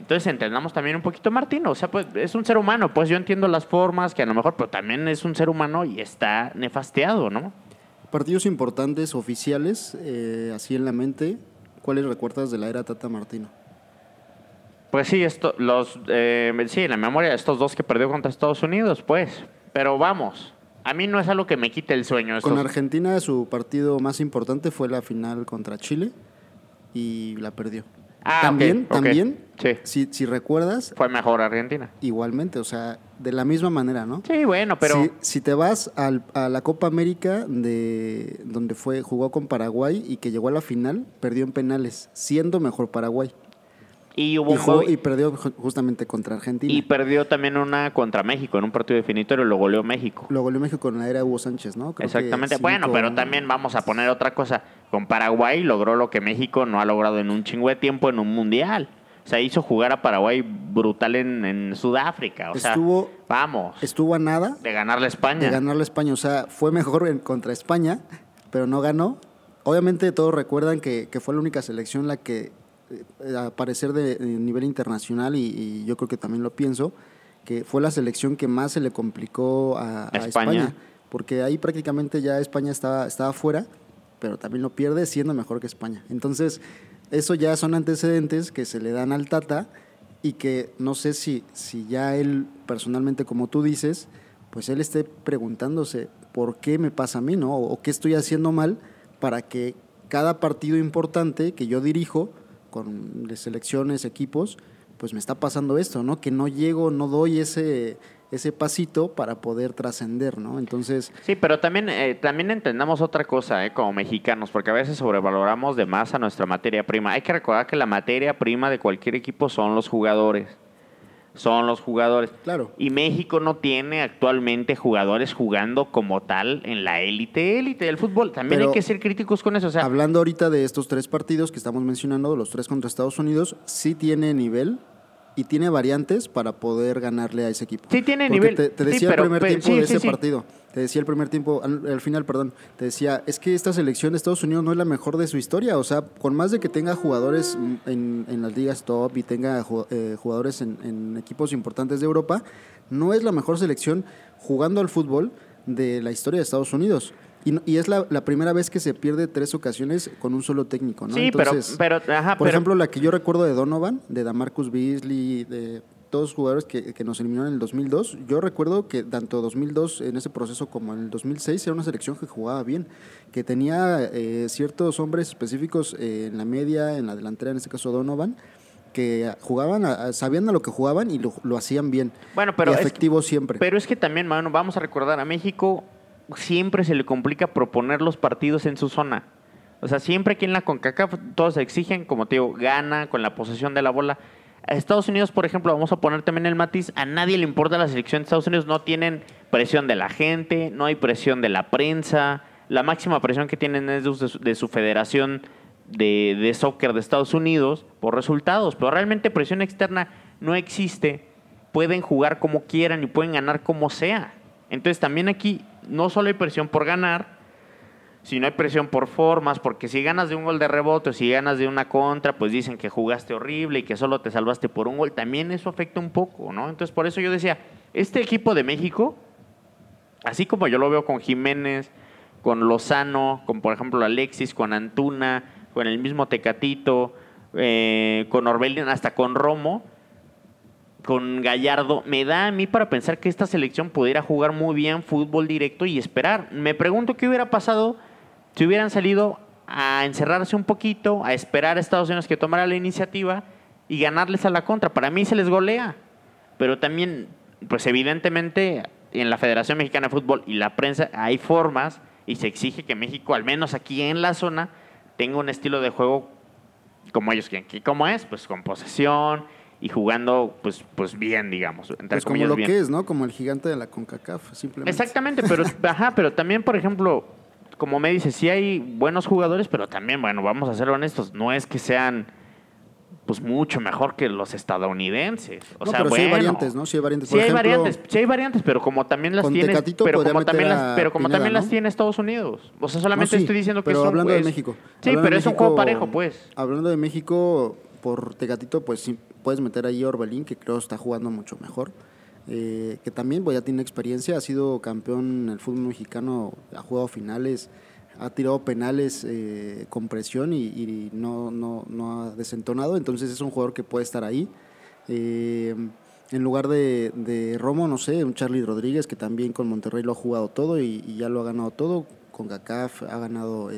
Entonces entendamos también un poquito a Martino, o sea, pues es un ser humano, pues yo entiendo las formas que a lo mejor, pero también es un ser humano y está nefasteado, ¿no? Partidos importantes oficiales, eh, así en la mente, ¿cuáles recuerdas de la era Tata Martino? Pues sí, esto, los, eh, sí, en la memoria de estos dos que perdió contra Estados Unidos, pues, pero vamos, a mí no es algo que me quite el sueño. Con Argentina su partido más importante fue la final contra Chile y la perdió. Ah, también, también, Sí. si, si recuerdas, Fue mejor Argentina. igualmente, o sea, de la misma manera, ¿no? Sí, bueno, pero... Si, si te vas al- a la Copa América de donde fue jugó con Paraguay y que llegó a la final, perdió en penales, siendo mejor Paraguay. Y hubo Y, jugó- perdió ju- justamente contra Argentina. Y perdió también una contra México en un partido definitorio, lo goleó México. Lo goleó México con la era Hugo Sánchez, ¿no? Creo Exactamente. Bueno, pero también vamos a poner otra cosa. Con Paraguay logró lo que México no ha logrado en un chingo de tiempo en un mundial. O sea, hizo jugar a Paraguay brutal en, en Sudáfrica. O sea, Estuvo- vamos, Estuvo a nada de ganarle a España. de ganarle a España. O sea, fue mejor en- contra España, pero no ganó. Obviamente todos recuerdan que, que fue la única selección la que, eh, a parecer de, de nivel internacional, y, y yo creo que también lo pienso, que fue la selección que más se le complicó a, a España. España. Porque ahí prácticamente ya España estaba, estaba fuera, pero también lo pierde siendo mejor que España. Entonces, eso ya son antecedentes que se le dan al Tata y que no sé si, si ya él personalmente, como tú dices, pues él esté preguntándose por qué me pasa a mí, ¿no? O qué estoy haciendo mal para que cada partido importante que yo dirijo con selecciones, equipos, pues me está pasando esto, ¿no? Que no llego, no doy ese ese pasito para poder trascender, ¿no? Entonces... Sí, pero también, eh, también entendamos otra cosa, ¿eh? Como mexicanos, porque a veces sobrevaloramos de más a nuestra materia prima. Hay que recordar que la materia prima de cualquier equipo son los jugadores. Son los jugadores. Claro. Y México no tiene actualmente jugadores jugando como tal en la élite, élite del fútbol. También hay que ser críticos con eso. O sea, hablando ahorita de estos tres partidos que estamos mencionando, los tres contra Estados Unidos, sí tiene nivel, y tiene variantes para poder ganarle a ese equipo. Sí, tiene nivel. Te, decía el primer tiempo de ese partido, te decía el primer tiempo, al, final, perdón, te decía, es que esta selección de Estados Unidos no es la mejor de su historia. O sea, con más de que tenga jugadores en, en las ligas top y tenga eh, jugadores en, en equipos importantes de Europa, no es la mejor selección jugando al fútbol de la historia de Estados Unidos. Y, es la, primera vez que se pierde tres ocasiones con un solo técnico, ¿no? Sí, pero, pero por ejemplo, la que yo recuerdo de Donovan, de Damarcus Beasley, de todos los jugadores que, nos eliminaron en el 2002, yo recuerdo que tanto 2002 en ese proceso como en el 2006 era una selección que jugaba bien, que tenía eh, ciertos hombres específicos eh, en la media, en la delantera, en este caso Donovan, que jugaban, sabían a lo que jugaban y lo, hacían bien. Bueno, pero y efectivo siempre. Pero es que también, mano, vamos a recordar a México siempre se le complica proponer los partidos en su zona. O sea, siempre aquí en la CONCACAF todos exigen, como te digo, gana con la posesión de la bola. A Estados Unidos, por ejemplo, vamos a poner también el matiz, a nadie le importa la selección de Estados Unidos, no tienen presión de la gente, no hay presión de la prensa, la máxima presión que tienen es de su, federación de, de soccer de Estados Unidos por resultados, pero realmente presión externa no existe, pueden jugar como quieran y pueden ganar como sea. Entonces también aquí no solo hay presión por ganar, sino hay presión por formas, porque si ganas de un gol de rebote si ganas de una contra, pues dicen que jugaste horrible y que solo te salvaste por un gol. También eso afecta un poco, ¿no? Entonces por eso yo decía, este equipo de México, así como yo lo veo con Jiménez, con Lozano, con por ejemplo Alexis, con Antuna, con el mismo Tecatito, eh, con Orbelín, hasta con Romo, con Gallardo, me da a mí para pensar que esta selección pudiera jugar muy bien fútbol directo y esperar. Me pregunto qué hubiera pasado si hubieran salido a encerrarse un poquito, a esperar a Estados Unidos que tomara la iniciativa y ganarles a la contra. Para mí se les golea, pero también, pues evidentemente en la Federación Mexicana de Fútbol y la prensa hay formas y se exige que México, al menos aquí en la zona, tenga un estilo de juego como ellos quieren. ¿Cómo es? Pues con posesión, y jugando pues pues bien, digamos. Entre pues como lo que es, ¿no? Como el gigante de la CONCACAF, simplemente. Exactamente, pero ajá, pero también, por ejemplo, como me dice, sí hay buenos jugadores, pero también, bueno, vamos a ser honestos, no es que sean pues mucho mejor que los estadounidenses. O sea, pero sí hay variantes, ¿no? Sí hay variantes. sí hay variantes, sí hay variantes, pero como también las tiene, pero como también las, pero como también las tiene Estados Unidos. O sea, solamente estoy diciendo que pero es hablando de México. Sí, pero es un juego parejo, pues. Hablando de México, por Tecatito, pues sí, puedes meter ahí Orbelín, que creo está jugando mucho mejor. Eh, que también pues, ya tiene experiencia, ha sido campeón en el fútbol mexicano, ha jugado finales, ha tirado penales eh, con presión y, no, no, ha desentonado, entonces es un jugador que puede estar ahí. Eh, en lugar de, Romo, no sé, un Charlie Rodríguez que también con Monterrey lo ha jugado todo y, y ya lo ha ganado todo, con GACAF ha ganado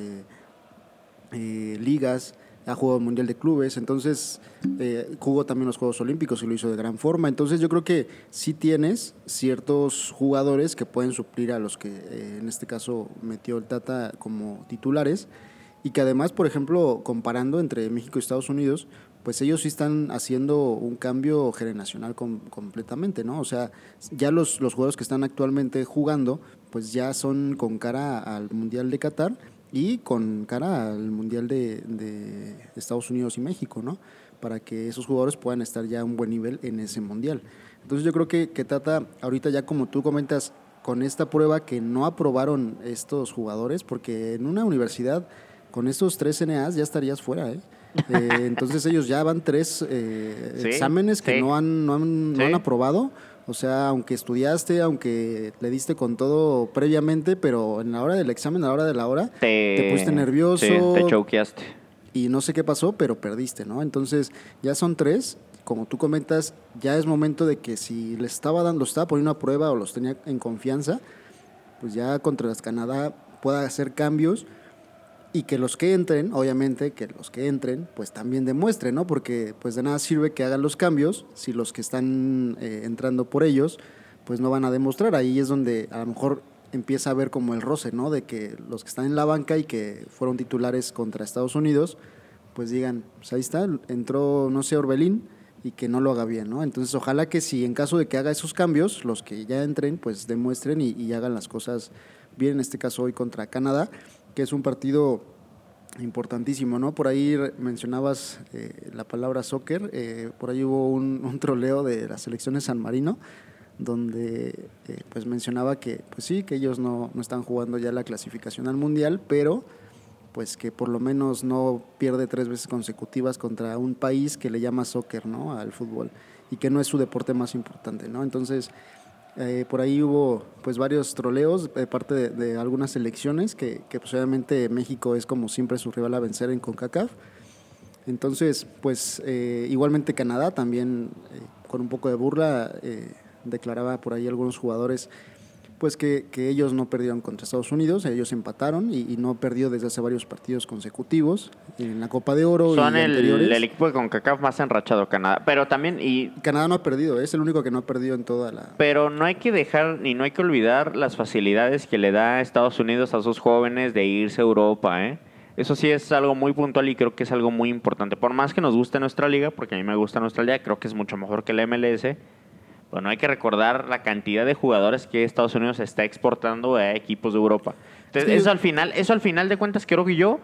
ligas ha jugado el Mundial de Clubes, entonces eh, jugó también los Juegos Olímpicos y lo hizo de gran forma. Entonces yo creo que sí tienes ciertos jugadores que pueden suplir a los que eh, en este caso metió el Tata como titulares y que además, por ejemplo, comparando entre México y Estados Unidos, pues ellos sí están haciendo un cambio generacional completamente, ¿no? O sea, ya los, los jugadores que están actualmente jugando, pues ya son con cara al Mundial de Qatar y con cara al Mundial de, Estados Unidos y México, ¿no? Para que esos jugadores puedan estar ya a un buen nivel en ese Mundial. Entonces yo creo que, que Tata, ahorita ya como tú comentas, con esta prueba que no aprobaron estos jugadores, porque en una universidad con estos tres NAs ya estarías fuera, ¿eh? eh entonces ellos ya van tres eh, exámenes que no, han, no, han, no han aprobado o sea, aunque estudiaste, aunque le diste con todo previamente, pero en la hora del examen, a la hora de la hora, te, pusiste nervioso. te choqueaste. Y no sé qué pasó, pero perdiste, ¿no? Entonces, ya son tres. Como tú comentas, ya es momento de que si les estaba dando, estaba poniendo a prueba o los tenía en confianza, pues ya contra las Canadá pueda hacer cambios y que los que entren, obviamente, que los que entren, pues también demuestren, ¿no? Porque pues de nada sirve que hagan los cambios si los que están eh, entrando por ellos, pues no van a demostrar. Ahí es donde a lo mejor empieza a ver como el roce, ¿no? De que los que están en la banca y que fueron titulares contra Estados Unidos, pues digan, pues ahí está, entró, no sé, Orbelín y que no lo haga bien, ¿no? Entonces ojalá que si en caso de que haga esos cambios, los que ya entren, pues demuestren y, y hagan las cosas bien, en este caso hoy contra Canadá que es un partido importantísimo, ¿no? Por ahí mencionabas eh, la palabra soccer, eh, por ahí hubo un, troleo de la selección de San Marino, donde eh, pues mencionaba que, pues sí, que ellos no, no están jugando ya la clasificación al Mundial, pero pues que por lo menos no pierde tres veces consecutivas contra un país que le llama soccer, ¿no? Al fútbol, y que no es su deporte más importante, ¿no? Entonces, eh, por ahí hubo pues varios troleos de parte de, algunas selecciones que, que pues, obviamente México es como siempre su rival a vencer en CONCACAF. Entonces, pues eh, igualmente Canadá también eh, con un poco de burla declaraba por ahí algunos jugadores pues que, que, ellos no perdieron contra Estados Unidos, ellos empataron y, no perdió desde hace varios partidos consecutivos en la Copa de Oro. Son el, el, equipo de CONCACAF más enrachado, Canadá. Pero también... y Canadá no ha perdido, es el único que no ha perdido en toda la... Pero no hay que dejar ni no hay que olvidar las facilidades que le da Estados Unidos a sus jóvenes de irse a Europa, ¿eh? Eso sí es algo muy puntual y creo que es algo muy importante. Por más que nos guste nuestra liga, porque a mí me gusta nuestra liga, creo que es mucho mejor que la MLS bueno, hay que recordar la cantidad de jugadores que Estados Unidos está exportando a equipos de Europa. Entonces, eso al final, eso al final de cuentas creo que yo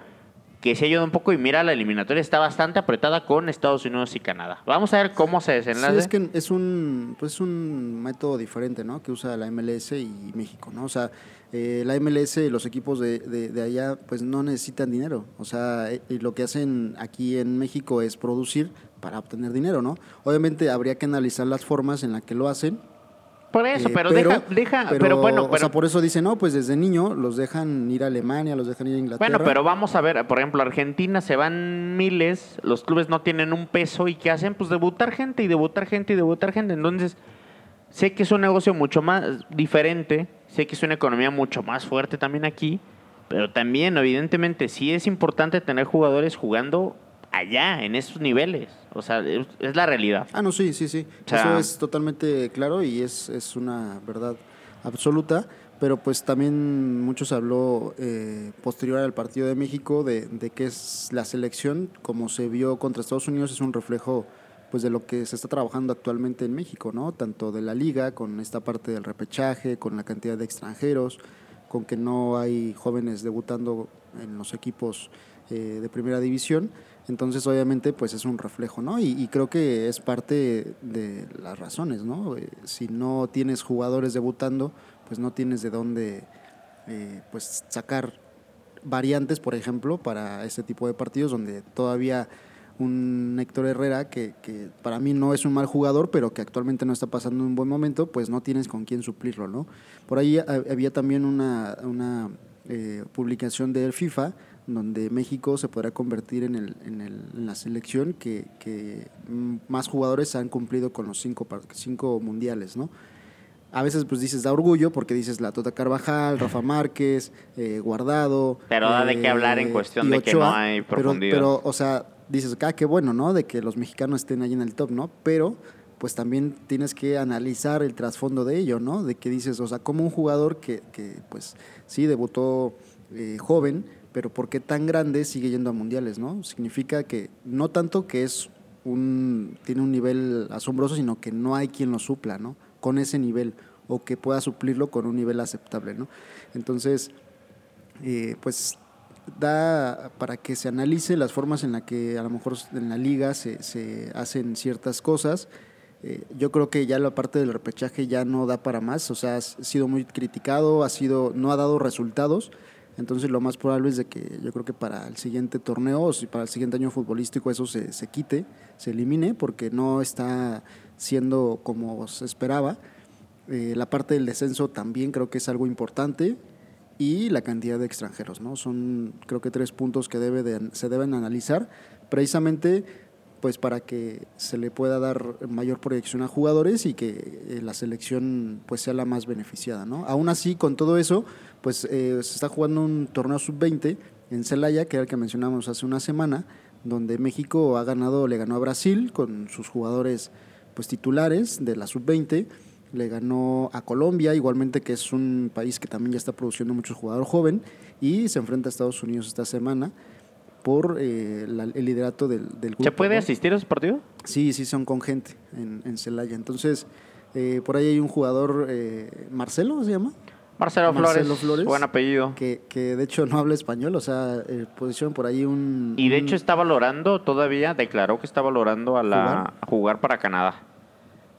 que se ayuda un poco y mira, la eliminatoria está bastante apretada con Estados Unidos y Canadá. Vamos a ver cómo se desenlace. Sí, es que es un, pues un método diferente, ¿no? Que usa la MLS y México, ¿no? O sea, eh, la MLS y los equipos de, de, allá, pues no necesitan dinero. O sea, eh, y lo que hacen aquí en México es producir para obtener dinero, ¿no? Obviamente habría que analizar las formas en las que lo hacen por eso, eh, pero, deja, deja pero, bueno, o sea, por eso dice, no, pues desde niño los dejan ir a Alemania, los dejan ir a Inglaterra. Bueno, pero vamos a ver, por ejemplo, Argentina se van miles, los clubes no tienen un peso y ¿qué hacen? Pues debutar gente y debutar gente y debutar gente. Entonces, sé que es un negocio mucho más diferente, sé que es una economía mucho más fuerte también aquí, pero también, evidentemente, sí es importante tener jugadores jugando allá, en esos niveles. O sea, es, la realidad. Ah, no, sí, sí, sí. Eso es totalmente claro y es, es una verdad absoluta. Pero pues también muchos habló eh, posterior al partido de México de, de que es la selección, como se vio contra Estados Unidos, es un reflejo pues de lo que se está trabajando actualmente en México, ¿no? Tanto de la liga, con esta parte del repechaje, con la cantidad de extranjeros, con que no hay jóvenes debutando en los equipos eh, de primera división. Entonces, obviamente, pues es un reflejo, ¿no? Y, creo que es parte de las razones, ¿no? Eh, si no tienes jugadores debutando, pues no tienes de dónde eh, pues sacar variantes, por ejemplo, para este tipo de partidos donde todavía un Héctor Herrera, que, que, para mí no es un mal jugador, pero que actualmente no está pasando un buen momento, pues no tienes con quién suplirlo, ¿no? Por ahí había también una, una eh, publicación del FIFA donde México se podrá convertir en, el, en, el, en la selección que, que, más jugadores han cumplido con los cinco, cinco mundiales, ¿no? A veces pues dices da orgullo porque dices la Tota Carvajal, Rafa Márquez, eh, Guardado. Pero da de qué hablar en eh, cuestión de que no hay profundidad. Pero, o sea, dices, ah, qué bueno, ¿no? De que los mexicanos estén ahí en el top, ¿no? Pero pues también tienes que analizar el trasfondo de ello, ¿no? De que dices, o sea, como un jugador que, que pues sí debutó eh, joven, pero ¿por qué tan grande sigue yendo a mundiales, no? Significa que no tanto que es un tiene un nivel asombroso, sino que no hay quien lo supla, ¿no? Con ese nivel o que pueda suplirlo con un nivel aceptable, ¿no? Entonces, eh, pues da para que se analice las formas en las que a lo mejor en la liga se, se hacen ciertas cosas. Eh, yo creo que ya la parte del repechaje ya no da para más, o sea, ha sido muy criticado, ha sido, no ha dado resultados, entonces lo más probable es de que yo creo que para el siguiente torneo o para el siguiente año futbolístico eso se, se quite, se elimine, porque no está siendo como se esperaba. Eh, la parte del descenso también creo que es algo importante y la cantidad de extranjeros, ¿no? Son creo que tres puntos que debe de, se deben analizar precisamente pues para que se le pueda dar mayor proyección a jugadores y que eh, la selección pues sea la más beneficiada, ¿no? Aún así, con todo eso, pues eh, se está jugando un torneo sub-20 en Celaya, que era el que mencionamos hace una semana, donde México ha ganado, le ganó a Brasil con sus jugadores pues titulares de la sub-20, le ganó a Colombia, igualmente que es un país que también ya está produciendo mucho jugador joven, y se enfrenta a Estados Unidos esta semana por eh, la- el liderato del, del grupo. ¿Se puede asistir a ese partido? Sí, sí, son con gente en, en Celaya. Entonces, eh, por ahí hay un jugador, eh, Marcelo se llama, Marcelo, Marcelo Flores, Flores. buen apellido. que, que de hecho no habla español, o sea, eh, pusieron por ahí un... Y de un- hecho está valorando todavía, declaró que está valorando a la ¿Jugar? a jugar para Canadá.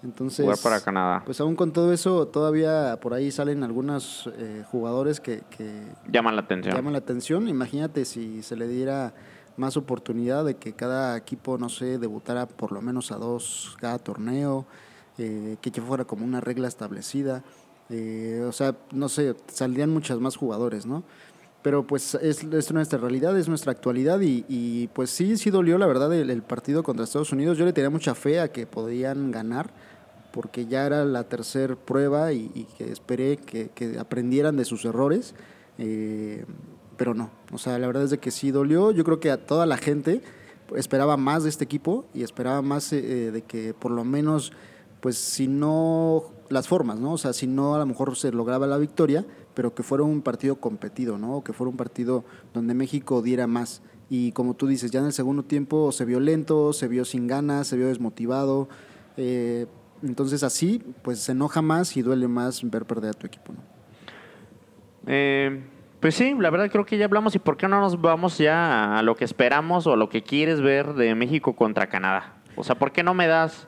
Entonces, Jugar para Canadá. Pues aún con todo eso, todavía por ahí salen algunos eh, jugadores que, que Llaman la atención. llaman la atención. Imagínate si se le diera más oportunidad de que cada equipo, no sé, debutara por lo menos a dos cada torneo, eh, que ya fuera como una regla establecida. O sea, no sé, saldrían muchas más jugadores, ¿no? Pero pues es, es nuestra realidad, es nuestra actualidad y, y, pues sí, sí dolió la verdad el, partido contra Estados Unidos. Yo le tenía mucha fe a que podían ganar porque ya era la tercera prueba y, y que esperé que, que aprendieran de sus errores, eh, pero no. O sea, la verdad es de que sí dolió. Yo creo que a toda la gente esperaba más de este equipo y esperaba más eh, de que por lo menos, pues si no las formas, ¿no? O sea, si no a lo mejor se lograba la victoria, pero que fuera un partido competido, ¿no? Que fuera un partido donde México diera más. Y como tú dices, ya en el segundo tiempo se vio lento, se vio sin ganas, se vio desmotivado. Eh, entonces así, pues se enoja más y duele más ver perder a tu equipo, ¿no? Eh, pues sí, la verdad creo que ya hablamos y por qué no nos vamos ya a lo que esperamos o a lo que quieres ver de México contra Canadá. O sea, ¿por qué no me das,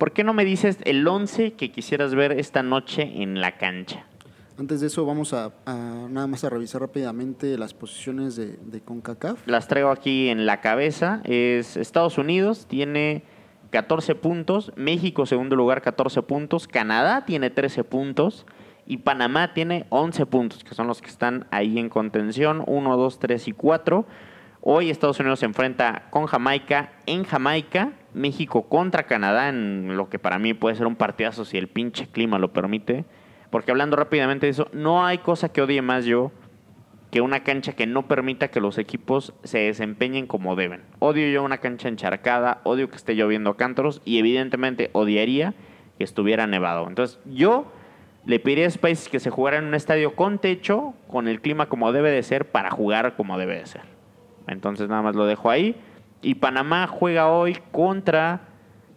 por qué no me dices el 11 que quisieras ver esta noche en la cancha? Antes de eso vamos a, a nada más a revisar rápidamente las posiciones de, de CONCACAF. Las traigo aquí en la cabeza. Es Estados Unidos tiene 14 puntos, México segundo lugar 14 puntos, Canadá tiene 13 puntos y Panamá tiene 11 puntos, que son los que están ahí en contención, 1, 2, 3 y 4. Hoy Estados Unidos se enfrenta con Jamaica en Jamaica, México contra Canadá en lo que para mí puede ser un partidazo si el pinche clima lo permite. Porque hablando rápidamente de eso, no hay cosa que odie más yo que una cancha que no permita que los equipos se desempeñen como deben. Odio yo una cancha encharcada, odio que esté lloviendo a cántaros y evidentemente odiaría que estuviera nevado. Entonces yo le pediría a Spice que se jugara en un estadio con techo, con el clima como debe de ser, para jugar como debe de ser. Entonces nada más lo dejo ahí. Y Panamá juega hoy contra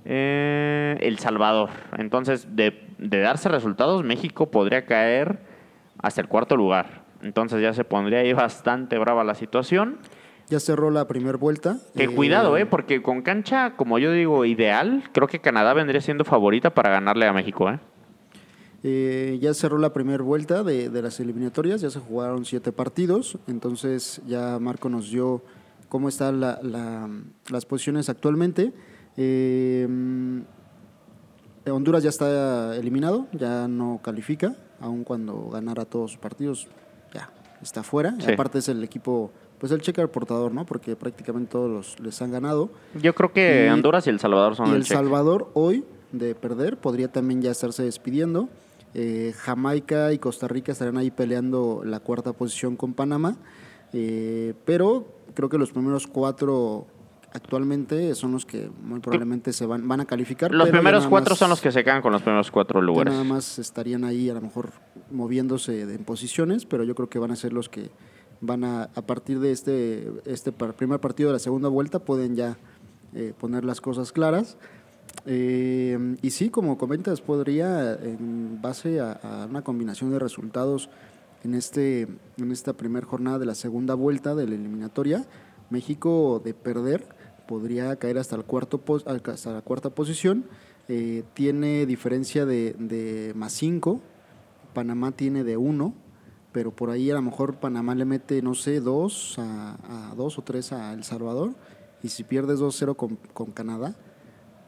eh, El Salvador. Entonces, de, de darse resultados, México podría caer hasta el cuarto lugar. Entonces ya se pondría ahí bastante brava la situación. Ya cerró la primera vuelta. Que Eh, cuidado, ¿eh? Porque con cancha, como yo digo, ideal, creo que Canadá vendría siendo favorita para ganarle a México, ¿eh? Eh, ya cerró la primera vuelta de, de las eliminatorias, ya se jugaron siete partidos, entonces ya Marco nos dio cómo están la- la- las posiciones actualmente. Eh, Honduras ya está eliminado, ya no califica, aun cuando ganara todos sus partidos, ya está fuera. Sí. Aparte es el equipo, pues el cheque portador, ¿no? Porque prácticamente todos los, les han ganado. Yo creo que Y- Honduras y El Salvador son Y el, El. Salvador hoy, de perder, podría también ya estarse despidiendo. Eh, Jamaica y Costa Rica estarán ahí peleando la cuarta posición con Panamá. Eh, pero creo que los primeros cuatro actualmente son los que muy probablemente se van, van a calificar. Los primeros cuatro más- son los que se quedan con los primeros cuatro lugares. nada más estarían ahí a lo mejor moviéndose de- en posiciones, pero yo creo que van a ser los que van a, a partir de este, este primer partido de la segunda vuelta, pueden ya eh, poner las cosas claras. Eh, y sí, como comentas, podría, en base a, a una combinación de resultados en, este, en esta primera jornada de la segunda vuelta de la eliminatoria, México de perder podría caer hasta, el cuarto hasta la cuarta posición. Eh, tiene diferencia de, de más 5, Panamá tiene de 1, pero por ahí a lo mejor Panamá le mete, no sé, 2 a, a 2 o 3 a El Salvador, y si pierdes 2-0 con, con Canadá,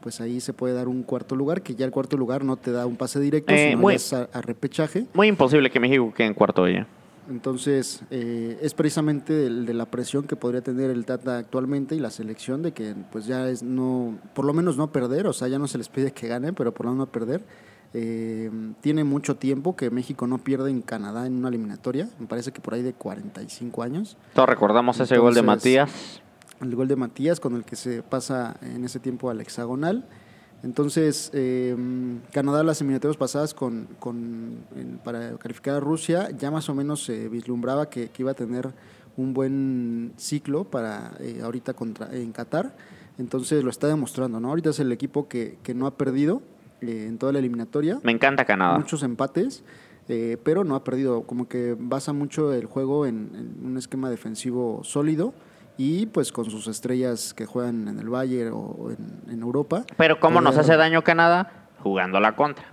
pues ahí se puede dar un cuarto lugar, que ya el cuarto lugar no te da un pase directo, Eh, sino muy- ya es a, a repechaje. Muy imposible que México quede en cuarto. ¿eh? Entonces, eh, es precisamente del- de, la presión que podría tener el Tata actualmente y la selección de que, pues ya es no, por lo menos no perder, o sea, ya no se les pide que ganen, pero por lo menos no perder. Eh, tiene mucho tiempo que México no pierde en Canadá en una eliminatoria. Me parece que por ahí de 45 años. Todos recordamos ese gol de Entonces, Matías. El gol de Matías con el que se pasa en ese tiempo al hexagonal. Entonces, eh, Canadá las eliminatorias pasadas con, con- en- para calificar a Rusia ya más o menos se vislumbraba que, que iba a tener un buen ciclo para eh, ahorita contra, en Qatar. Entonces lo está demostrando, ¿no? Ahorita es el equipo que, que no ha perdido eh, en toda la eliminatoria Me encanta Canadá. muchos empates, eh, pero no ha perdido. Como que basa mucho el juego en, en un esquema defensivo sólido y pues con sus estrellas que juegan en el Bayern o en, en Europa. Pero ¿cómo nos Podría- hace daño Canadá? Jugando a la contra.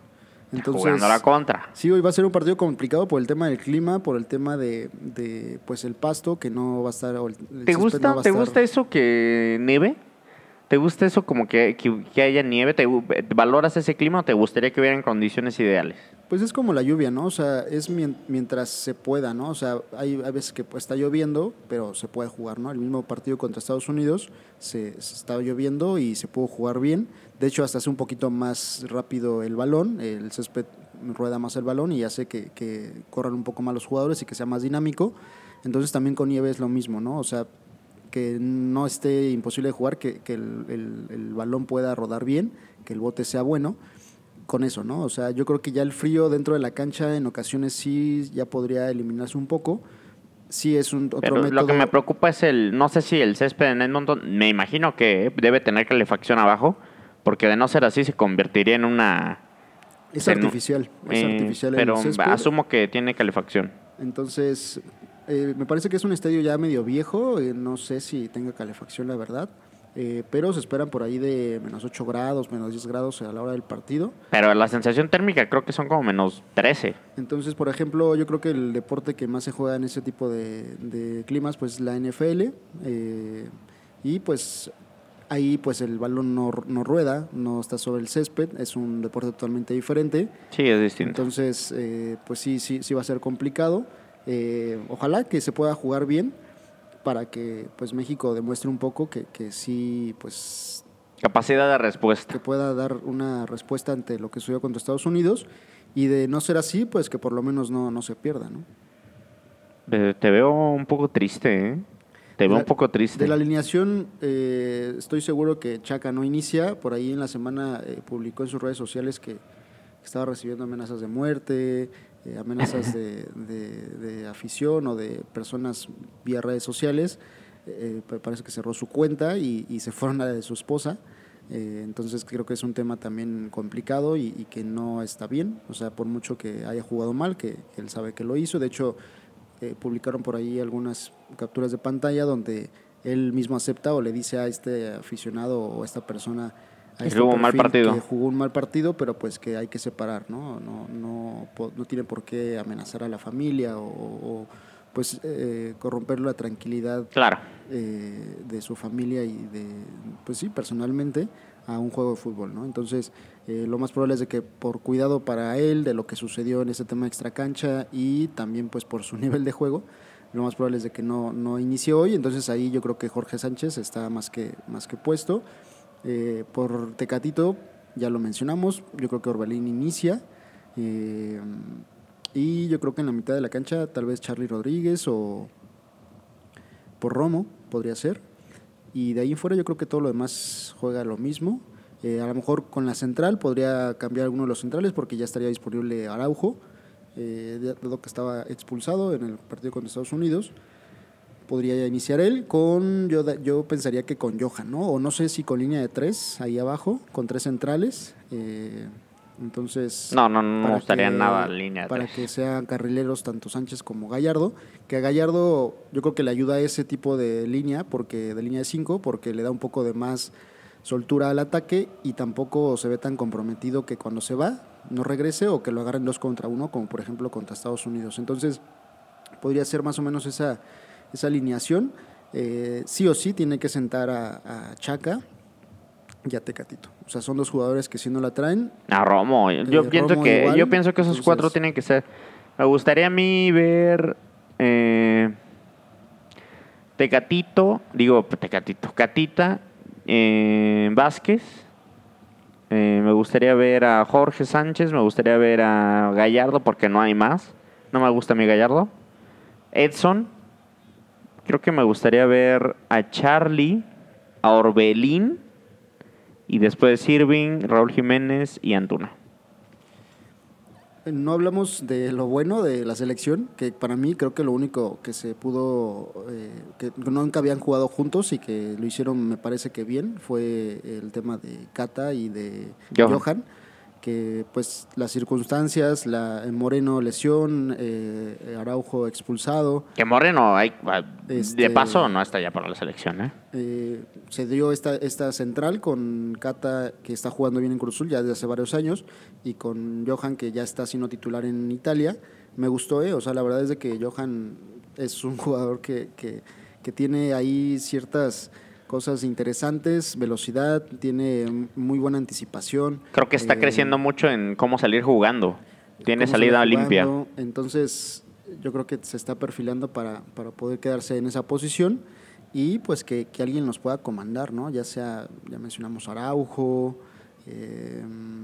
Entonces, Jugando a la contra. Sí, hoy va a ser un partido complicado por el tema del clima, por el tema de, de, pues el pasto que no va a estar. o el- el ¿Te gusta, no va a ¿Te estar- gusta eso que nieve? ¿Te gusta eso como que, que, que haya nieve? ¿Te, ¿Valoras ese clima o te gustaría que hubieran condiciones ideales? Pues es como la lluvia, ¿no? O sea, es mien- mientras se pueda, ¿no? O sea, hay, veces que está lloviendo, pero se puede jugar, ¿no? El mismo partido contra Estados Unidos se, se estaba lloviendo y se pudo jugar bien. De hecho, hasta hace un poquito más rápido el balón, el césped rueda más el balón y hace que, que corran un poco más los jugadores y que sea más dinámico. Entonces también con nieve es lo mismo, ¿no? O sea, que no esté imposible de jugar, que, que el, el- el balón pueda rodar bien, que el bote sea bueno, con eso, ¿no? O sea, yo creo que ya el frío dentro de la cancha en ocasiones sí ya podría eliminarse un poco. Sí es un otro Pero método. lo que me preocupa es el, no sé si el césped en Edmonton, me imagino que debe tener calefacción abajo, porque de no ser así se convertiría en una... es en artificial, es eh, artificial Pero el césped. asumo que tiene calefacción. Entonces, eh, me parece que es un estadio ya medio viejo, eh, no sé si tenga calefacción, la verdad, eh, pero se esperan por ahí de menos 8 grados, menos 10 grados a la hora del partido. Pero la sensación térmica creo que son como menos 13. Entonces, por ejemplo, yo creo que el deporte que más se juega en ese tipo de, de climas, pues es la NFL. eh, y pues ahí pues el balón no, no rueda, no está sobre el césped, es un deporte totalmente diferente. Sí, es distinto. Entonces, eh, pues sí, sí, sí va a ser complicado. Eh, ojalá que se pueda jugar bien para que pues México demuestre un poco que, que sí, pues Capacidad de que respuesta. pueda dar una respuesta ante lo que sucedió contra Estados Unidos y de no ser así, pues que por lo menos no, no se pierda, ¿no? Eh, Te veo un poco triste, ¿eh? Te veo La- un poco triste. De la alineación, eh, estoy seguro que Chaca no inicia. Por ahí en la semana eh, publicó en sus redes sociales que, que estaba recibiendo amenazas de muerte, eh, amenazas de, de- afición o de personas vía redes sociales. Eh, pa- parece que cerró su cuenta y, se fueron a la de su esposa. Eh, entonces creo que es un tema también complicado y, y que no está bien. O sea, por mucho que haya jugado mal, que, él sabe que lo hizo. De hecho, publicaron por ahí algunas capturas de pantalla donde él mismo acepta o le dice a este aficionado o a esta persona este jugó un mal partido. que jugó un mal partido, pero pues que hay que separar, ¿no? No, no, no tiene por qué amenazar a la familia o, o, pues eh, corromper la tranquilidad Claro. eh, de su familia y de, pues sí, personalmente a un juego de fútbol, ¿no? Entonces, eh, lo más probable es de que por cuidado para él de lo que sucedió en ese tema extra cancha y también pues por su nivel de juego, lo más probable es de que no, no inicie hoy, entonces ahí yo creo que Jorge Sánchez está más que, más que puesto. Eh, por Tecatito, ya lo mencionamos, yo creo que Orbelín inicia. eh, y yo creo que en la mitad de la cancha tal vez Charlie Rodríguez o por Romo podría ser. Y de ahí en fuera yo creo que todo lo demás juega lo mismo. Eh, a lo mejor con la central podría cambiar alguno de los centrales porque ya estaría disponible Araujo, eh, dado que estaba expulsado en el partido contra Estados Unidos. Podría iniciar él con, yo, yo pensaría que con Johan, ¿no? O no sé si con línea de tres ahí abajo, con tres centrales. eh, entonces... No, no, no me gustaría que- nada línea de Para tres. que sean carrileros tanto Sánchez como Gallardo. Que a Gallardo yo creo que le ayuda ese tipo de línea, porque de línea de 5, porque le da un poco de más soltura al ataque y tampoco se ve tan comprometido que cuando se va no regrese o que lo agarren dos contra uno, como por ejemplo contra Estados Unidos. Entonces podría ser más o menos esa, esa alineación. Eh, sí o sí tiene que sentar a, a Chaca y a Tecatito. O sea, son dos jugadores que si no la traen, A Romo. Yo Eh, pienso Romo que igual, yo pienso que esos entonces- cuatro tienen que ser. Me gustaría a mí ver eh, Tecatito, digo Tecatito, Catita, eh, Vázquez Eh, me gustaría ver a Jorge Sánchez, me gustaría ver a Gallardo porque no hay más. No me gusta mi Gallardo. Edson. Creo que me gustaría ver a Charlie, a Orbelín y después Irving, Raúl Jiménez y Antuna. No hablamos de lo bueno de la selección, que para mí creo que lo único que se pudo, eh, que nunca habían jugado juntos y que lo hicieron me parece que bien, fue el tema de Cata y de Johan. Johan que pues las circunstancias, la Moreno lesión, eh, Araujo expulsado. Que Moreno, hay, Este- de paso, no está ya para la selección. ¿eh? eh, se dio esta, esta central con Cata, que está jugando bien en Cruzul ya desde hace varios años, y con Johan, que ya está siendo titular en Italia. Me gustó, eh, o sea, la verdad es de que Johan es un jugador que, que, que tiene ahí ciertas cosas interesantes, velocidad, tiene muy buena anticipación. Creo que está eh, creciendo mucho en cómo salir jugando. Tiene salida limpia. Entonces, yo creo que se está perfilando para, para poder quedarse en esa posición y pues que, que alguien nos pueda comandar, ¿no? Ya sea, ya mencionamos Araujo, eh,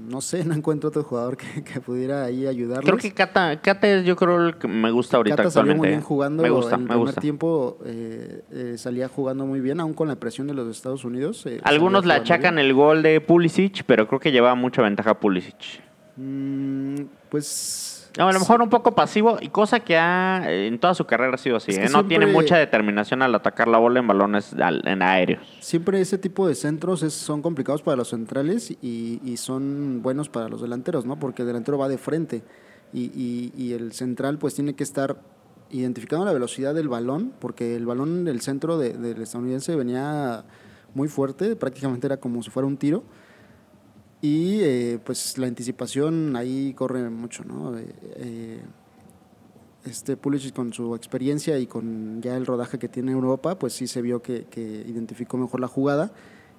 no sé, no encuentro otro jugador que, que pudiera ahí ayudarles. Creo que Cata, Cata es yo creo el que me gusta ahorita Cata salió actualmente. muy bien jugando. me gusta, en el me primer gusta. tiempo eh, eh, salía jugando muy bien, aún con la presión de los Estados Unidos. eh, Algunos salía le achacan el gol de Pulisic, pero creo que llevaba mucha ventaja Pulisic. Mm, pues... No, a lo mejor un poco pasivo y cosa que ha, en toda su carrera ha sido así. Es que ¿eh? No tiene mucha determinación al atacar la bola en balones al- en aéreos. Siempre ese tipo de centros es- son complicados para los centrales y, y son buenos para los delanteros, ¿no? Porque el delantero va de frente y, y- y el central pues tiene que estar identificando la velocidad del balón, porque el balón del centro de- del estadounidense venía muy fuerte, prácticamente era como si fuera un tiro. Y eh, pues la anticipación ahí corre mucho, ¿no? Eh, eh, este Pulisic con su experiencia y con ya el rodaje que tiene en Europa, pues sí se vio que, que identificó mejor la jugada.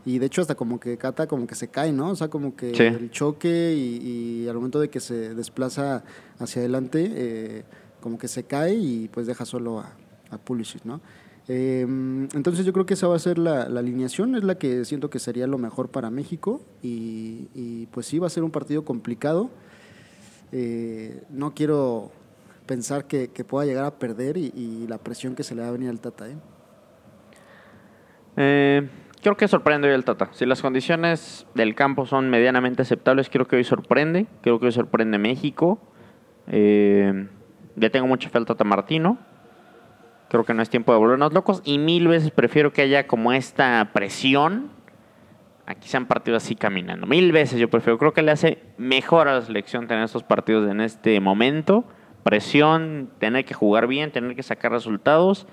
Y de hecho hasta como que Cata como que se cae, ¿no? O sea, como que Sí. el choque y, y al momento de que se desplaza hacia adelante, eh, como que se cae y pues deja solo a, a Pulisic, ¿no? Eh, entonces yo creo que esa va a ser la, alineación, es la que siento que sería lo mejor para México y, pues sí va a ser un partido complicado. Eh, no quiero pensar que, pueda llegar a perder y, y la presión que se le va a venir al Tata. ¿eh? Eh, creo que sorprende hoy el Tata. Si las condiciones del campo son medianamente aceptables, creo que hoy sorprende. Creo que hoy sorprende México. Eh, le tengo mucha fe al Tata Martino. Creo que no es tiempo de volvernos locos. Y mil veces prefiero que haya como esta presión. Aquí se han partido así caminando. Mil veces yo prefiero. Creo que le hace mejor a la selección tener estos partidos en este momento. Presión, tener que jugar bien, tener que sacar resultados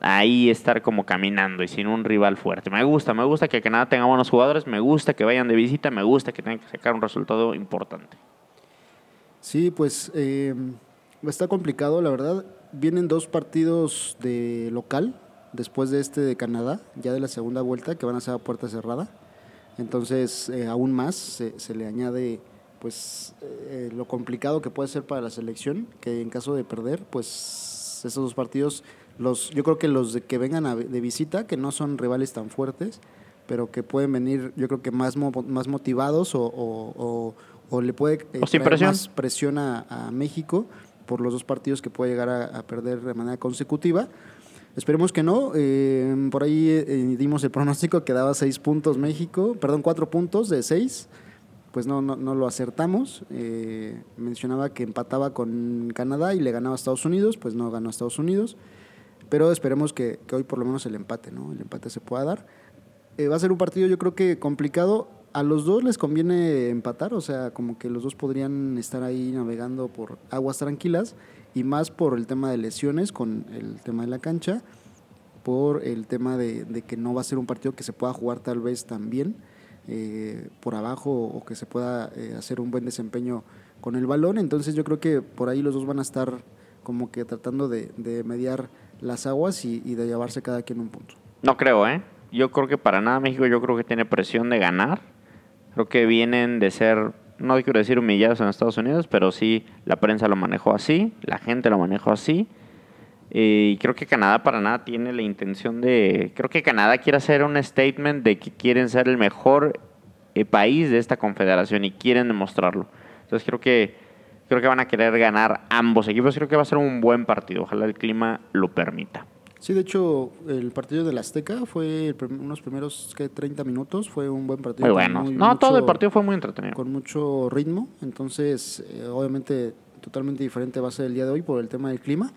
ahí estar como caminando y sin un rival fuerte. Me gusta, me gusta que Canadá tenga buenos jugadores, me gusta que vayan de visita, me gusta que tengan que sacar un resultado importante. Sí, pues eh, está complicado, la verdad. Vienen dos partidos de local después de este de Canadá, ya de la segunda vuelta, que van a ser a puerta cerrada. Entonces, eh, aún más se, se le añade pues eh, lo complicado que puede ser para la selección, que en caso de perder, pues esos dos partidos, los, yo creo que los de que vengan a- de visita, que no son rivales tan fuertes, pero que pueden venir, yo creo que más, mo- más motivados o, o- o- o le puede eh, O sin presión. más presión a, a México por los dos partidos que puede llegar a, perder de manera consecutiva. Esperemos que no. eh, por ahí eh, dimos el pronóstico que daba seis puntos México, perdón, cuatro puntos de seis. Pues no, no, lo acertamos. Eh, mencionaba que empataba con Canadá y le ganaba a Estados Unidos, pues no ganó a Estados Unidos. Pero esperemos que, que hoy por lo menos el empate, ¿no? El empate se pueda dar. Eh, va a ser un partido yo creo que complicado. A los dos les conviene empatar, o sea, como que los dos podrían estar ahí navegando por aguas tranquilas y más por el tema de lesiones con el tema de la cancha, por el tema de, que no va a ser un partido que se pueda jugar tal vez también eh, por abajo o que se pueda eh, hacer un buen desempeño con el balón. Entonces yo creo que por ahí los dos van a estar como que tratando de, de mediar las aguas y, y de llevarse cada quien un punto. No creo, ¿eh? Yo creo que para nada México yo creo que tiene presión de ganar. Creo que vienen de ser, no quiero decir humillados en Estados Unidos, pero sí la prensa lo manejó así, la gente lo manejó así. Eh, Y creo que Canadá para nada tiene la intención de... Creo que Canadá quiere hacer un statement de que quieren ser el mejor eh, país de esta confederación y quieren demostrarlo. Entonces creo que creo que van a querer ganar ambos equipos. Creo que va a ser un buen partido. Ojalá el clima lo permita. Sí, de hecho, el partido del Azteca fue unos primeros ¿qué? 30 minutos, fue un buen partido. Muy bueno. muy- No, todo el partido fue muy entretenido. Con mucho ritmo, entonces, eh, obviamente, totalmente diferente va a ser el día de hoy por el tema del clima.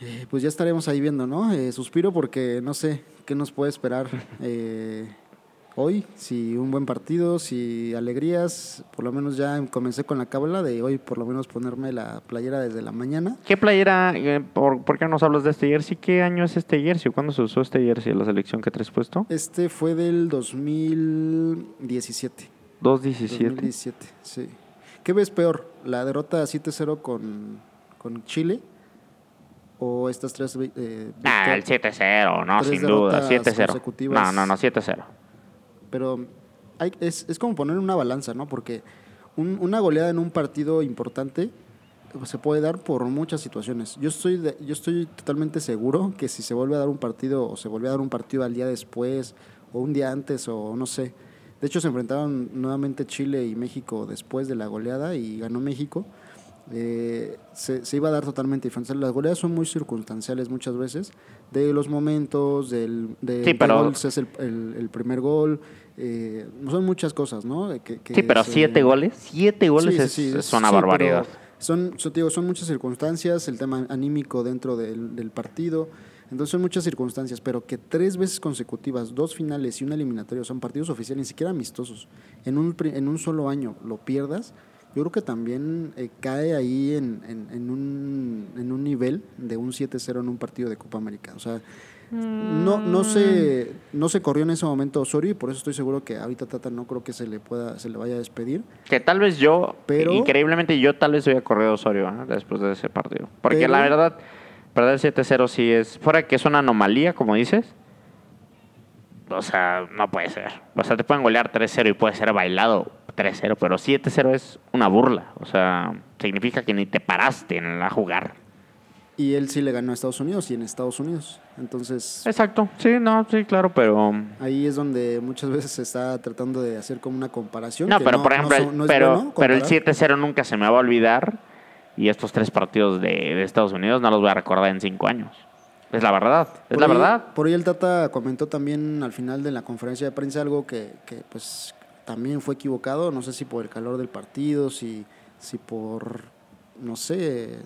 Eh, pues ya estaremos ahí viendo, ¿no? Eh, suspiro porque no sé qué nos puede esperar eh, hoy, si un buen partido, si alegrías, por lo menos ya comencé con la cábala de hoy, por lo menos ponerme la playera desde la mañana. ¿Qué playera? eh, por, por qué nos hablas de este jersey? ¿Qué año es este jersey? ¿Cuándo se usó este jersey? ¿La selección que traes puesto? Este fue del 2017. 217. 2017, sí. ¿Qué ves peor? ¿La derrota 7-0 con, con Chile? ¿O estas tres eh, Ah, el victor- 7-0, no, sin duda. derrotas 7-0. consecutivas. No, no, no, 7-0. Pero hay- es, es como poner una balanza, ¿no? Porque un- una goleada en un partido importante pues, se puede dar por muchas situaciones. Yo estoy, de- yo estoy totalmente seguro que si se vuelve a dar un partido o se vuelve a dar un partido al día después o un día antes o no sé. De hecho se enfrentaron nuevamente Chile y México después de la goleada y ganó México. Eh, se, se iba a dar totalmente diferente. Las goleadas son muy circunstanciales muchas veces, de los momentos, del, de Sí, pero- gol es el, el- el primer gol, eh, son muchas cosas, ¿no? De que- que Sí, pero se- 7 goles, 7 goles Sí, sí, es, sí, es una barbaridad. Son, so- te digo, son muchas circunstancias, el tema anímico dentro del, del partido. Entonces son muchas circunstancias, pero que tres veces consecutivas, dos finales y un eliminatorio, son partidos oficiales, ni siquiera amistosos, en un, en un solo año lo pierdas, yo creo que también eh, cae ahí en, en- en un, en un nivel de un 7-0 en un partido de Copa América. O sea, no, no, se, no se corrió en ese momento Osorio y por eso estoy seguro que ahorita Tata no creo que se le pueda se le vaya a despedir. Que tal vez yo, Pero- increíblemente yo tal vez hubiera corrido a Osorio ¿eh? después de ese partido. Porque Pero- la verdad, perder 7-0 sí es, fuera que es una anomalía, como dices, o sea, no puede ser. O sea, te pueden golear 3-0 y puede ser bailado 3-0, pero 7-0 es una burla. O sea, significa que ni te paraste en la jugar. Y él sí le ganó a Estados Unidos y en Estados Unidos. Entonces, Exacto, sí, no, sí, claro, pero... ahí es donde muchas veces se está tratando de hacer como una comparación. No, que pero por ejemplo, no pero, bueno pero el comparar. 7-0 nunca se me va a olvidar y estos tres partidos de, de Estados Unidos no los voy a recordar en cinco años. Es la verdad, es Por la ahí- verdad. Por ahí el Tata comentó también al final de la conferencia de prensa algo que, que, pues también fue equivocado, no sé si por el calor del partido, si, si por, no sé,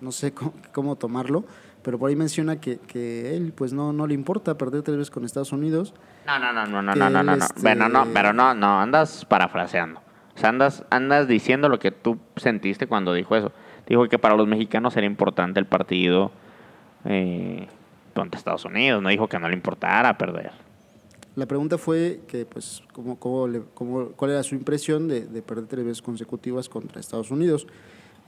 no sé cómo, cómo tomarlo, pero por ahí menciona que, que él pues no, no le importa perder tres veces con Estados Unidos. No, no, no, no, no, no, no, no, este- Pero no, pero no, no, andas parafraseando. O sea, andas, andas diciendo lo que tú sentiste cuando dijo eso. Dijo que para los mexicanos era importante el partido eh, contra Estados Unidos. No dijo que no le importara perder. La pregunta fue que, pues, cómo, cómo le- cómo- cuál era su impresión de, de perder tres veces consecutivas contra Estados Unidos.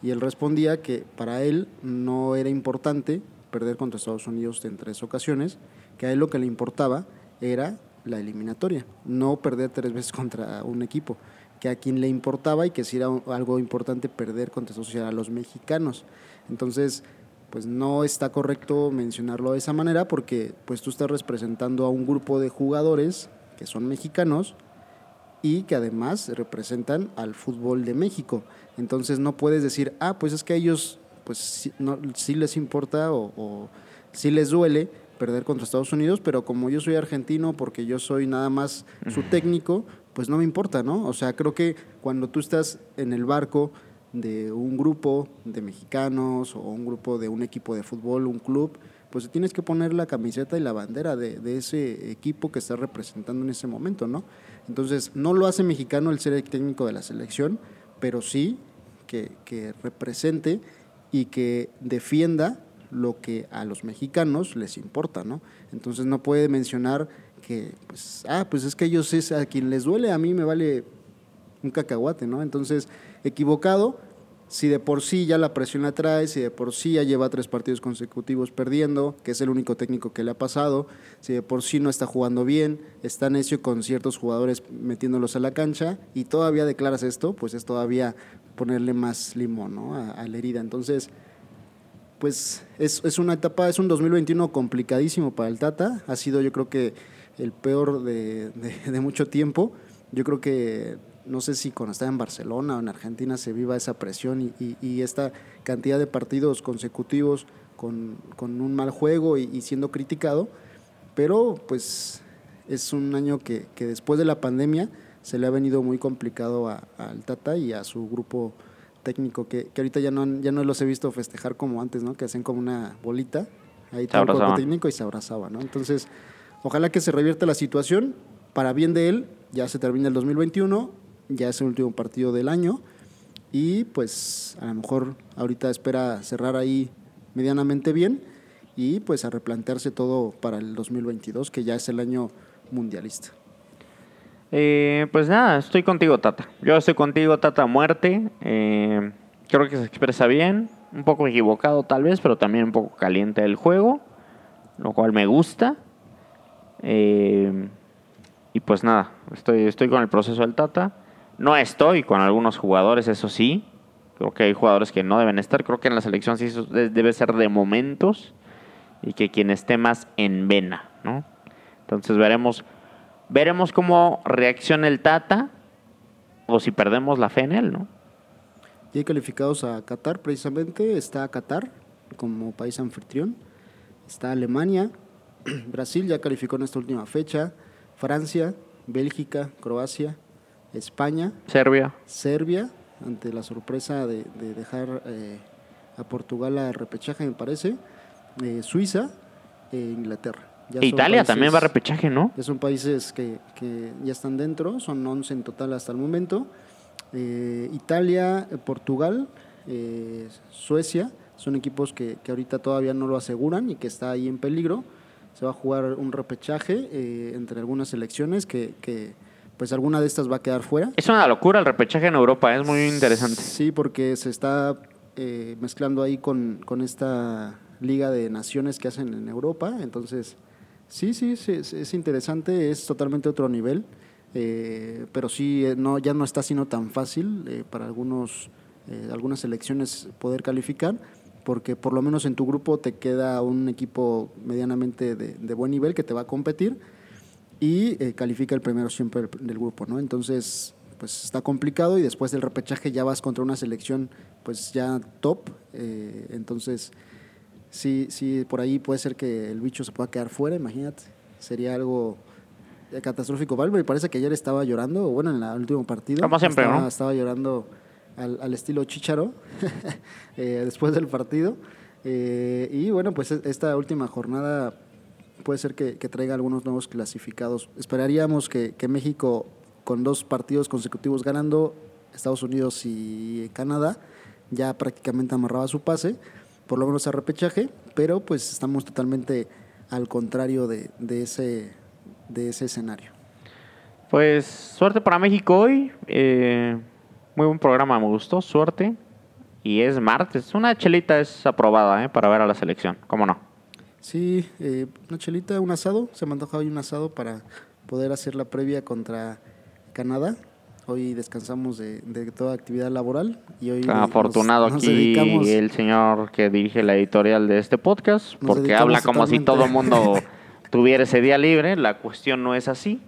Y él respondía que para él no era importante perder contra Estados Unidos en tres ocasiones, que a él lo que le importaba era la eliminatoria, no perder tres veces contra un equipo, que a quien le importaba y que si era algo importante perder contra Estados Unidos a los mexicanos. Entonces, pues no está correcto mencionarlo de esa manera porque pues tú estás representando a un grupo de jugadores que son mexicanos y que además representan al fútbol de México. Entonces no puedes decir, ah, pues es que a ellos pues sí, no, sí les importa o, o sí les duele perder contra Estados Unidos, pero como yo soy argentino, porque yo soy nada más su técnico, pues no me importa, ¿no? O sea, creo que cuando tú estás en el barco de un grupo de mexicanos o un grupo de un equipo de fútbol, un club, pues tienes que poner la camiseta y la bandera de, ese equipo que estás representando en ese momento, ¿no? Entonces, no lo hace mexicano el ser el técnico de la selección, pero sí que, que represente y que defienda lo que a los mexicanos les importa, ¿no? Entonces no puede mencionar que, pues, ah, pues es que ellos es a quien les duele, a mí me vale un cacahuate, ¿no? Entonces, equivocado, si de por sí ya la presión la trae, si de por sí ya lleva tres partidos consecutivos perdiendo, que es el único técnico que le ha pasado, si de por sí no está jugando bien, está necio con ciertos jugadores metiéndolos a la cancha y todavía declaras esto, pues es todavía ponerle más limón ¿no? a, la herida. Entonces, pues es, es una etapa, es un 2021 complicadísimo para el Tata, ha sido yo creo que el peor de- de mucho tiempo Yo creo que no sé si cuando está en Barcelona o en Argentina se viva esa presión y, y- y esta cantidad de partidos consecutivos con, con un mal juego y, y siendo criticado, pero pues es un año que, que después de la pandemia se le ha venido muy complicado a- al Tata y a su grupo técnico, que, que ahorita ya no, ya no los he visto festejar como antes, ¿no? que hacen como una bolita, ahí todo el cuerpo técnico y se abrazaba. ¿no? Entonces, ojalá que se revierta la situación, para bien de él, ya se termina el 2021, ya es el último partido del año y pues a lo mejor ahorita espera cerrar ahí medianamente bien y pues a replantearse todo para el 2022, que ya es el año mundialista. Eh, pues nada, estoy contigo, Tata. Yo estoy contigo, Tata, muerte. Eh, creo que se expresa bien. Un poco equivocado tal vez, pero también un poco caliente el juego. Lo cual me gusta. Eh, y pues nada, estoy, estoy con el proceso del Tata. No estoy con algunos jugadores, eso sí. Creo que hay jugadores que no deben estar. Creo que en la selección sí debe ser de momentos. Y que quien esté más en vena, ¿no? Entonces veremos Veremos cómo reacciona el Tata o si perdemos la fe en él, ¿no? Y hay calificados a Qatar, precisamente está Qatar como país anfitrión, está Alemania, Brasil ya calificó en esta última fecha, Francia, Bélgica, Croacia, España, Serbia. Serbia, ante la sorpresa de, de dejar eh, a Portugal a repechaje, me parece, eh, Suiza e Inglaterra. Ya Italia también va a repechaje, ¿no? ya son países que, que ya están dentro, son 11 en total hasta el momento. Eh, Italia, Portugal, Suecia, son equipos que, que ahorita todavía no lo aseguran y que está ahí en peligro. Se va a jugar un repechaje entre algunas selecciones que, que, pues alguna de estas va a quedar fuera. Es una locura el repechaje en Europa, es muy interesante. Sí, porque se está eh, mezclando ahí con, con esta liga de naciones que hacen en Europa. Entonces, sí, sí, sí, es, es interesante, es totalmente otro nivel. eh, pero sí, eh, no, ya no está siendo tan fácil eh, para algunos, eh, algunas selecciones poder calificar, porque por lo menos en tu grupo te queda un equipo medianamente de, de buen nivel que te va a competir y eh, califica el primero siempre del, grupo, ¿no? Entonces, pues está complicado y después del repechaje ya vas contra una selección pues ya top, eh, entonces sí, sí, por ahí puede ser que el bicho se pueda quedar fuera, imagínate, sería algo eh, catastrófico. Valverde parece que ayer estaba llorando, bueno, en el último partido. Como siempre, estaba, ¿no? Estaba llorando al, al estilo Chicharo eh, después del partido. Y bueno, pues e- esta última jornada puede ser que, traiga algunos nuevos clasificados. Esperaríamos que, México, con dos partidos consecutivos ganando, Estados Unidos y Canadá, ya prácticamente amarraba su pase, por lo menos a repechaje, pero pues estamos totalmente al contrario de, de ese, de ese escenario. Pues suerte para México hoy. eh, muy buen programa, me gustó. Suerte. Y es martes. Una chelita es aprobada ¿eh? para ver a la selección. ¿Cómo no? Sí, eh, una chelita, un asado, se me antoja hoy un asado para poder hacer la previa contra Canadá. Hoy descansamos de, de toda actividad laboral y hoy nos- afortunado nos aquí dedicamos- el señor que dirige la editorial de este podcast, porque habla como si todo el mundo tuviera ese día libre. La cuestión no es así.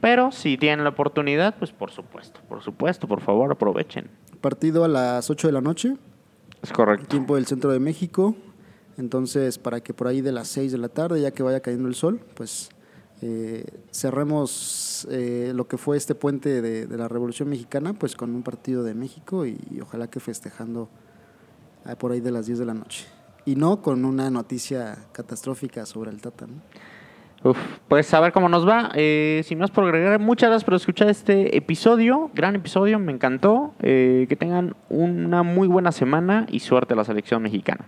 Pero si tienen la oportunidad, pues por supuesto, por supuesto, por favor, aprovechen. partido a las 8 de la noche, Es correcto. tiempo del centro de México. Entonces, para que por ahí de las 6 de la tarde, ya que vaya cayendo el sol, pues eh, cerremos eh, lo que fue este puente de, la Revolución Mexicana, pues con un partido de México y, ojalá que festejando ah, por ahí de las 10 de la noche. Y no con una noticia catastrófica sobre el Tata. Uf, pues a ver cómo nos va. Eh, sin más por agregar, muchas gracias por escuchar este episodio. Gran episodio, me encantó. Eh, que tengan una muy buena semana y suerte a la selección mexicana.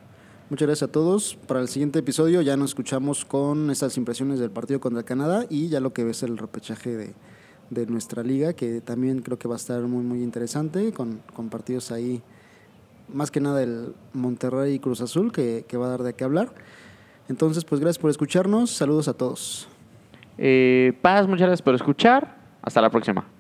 Muchas gracias a todos. Para el siguiente episodio ya nos escuchamos con estas impresiones del partido contra Canadá y ya lo que ves el repechaje de, de nuestra liga, que también creo que va a estar muy, muy interesante, con, con partidos ahí, más que nada el Monterrey y Cruz Azul, que, que va a dar de qué hablar. Entonces, pues gracias por escucharnos. Saludos a todos. Eh, Paz, muchas gracias por escuchar. Hasta la próxima.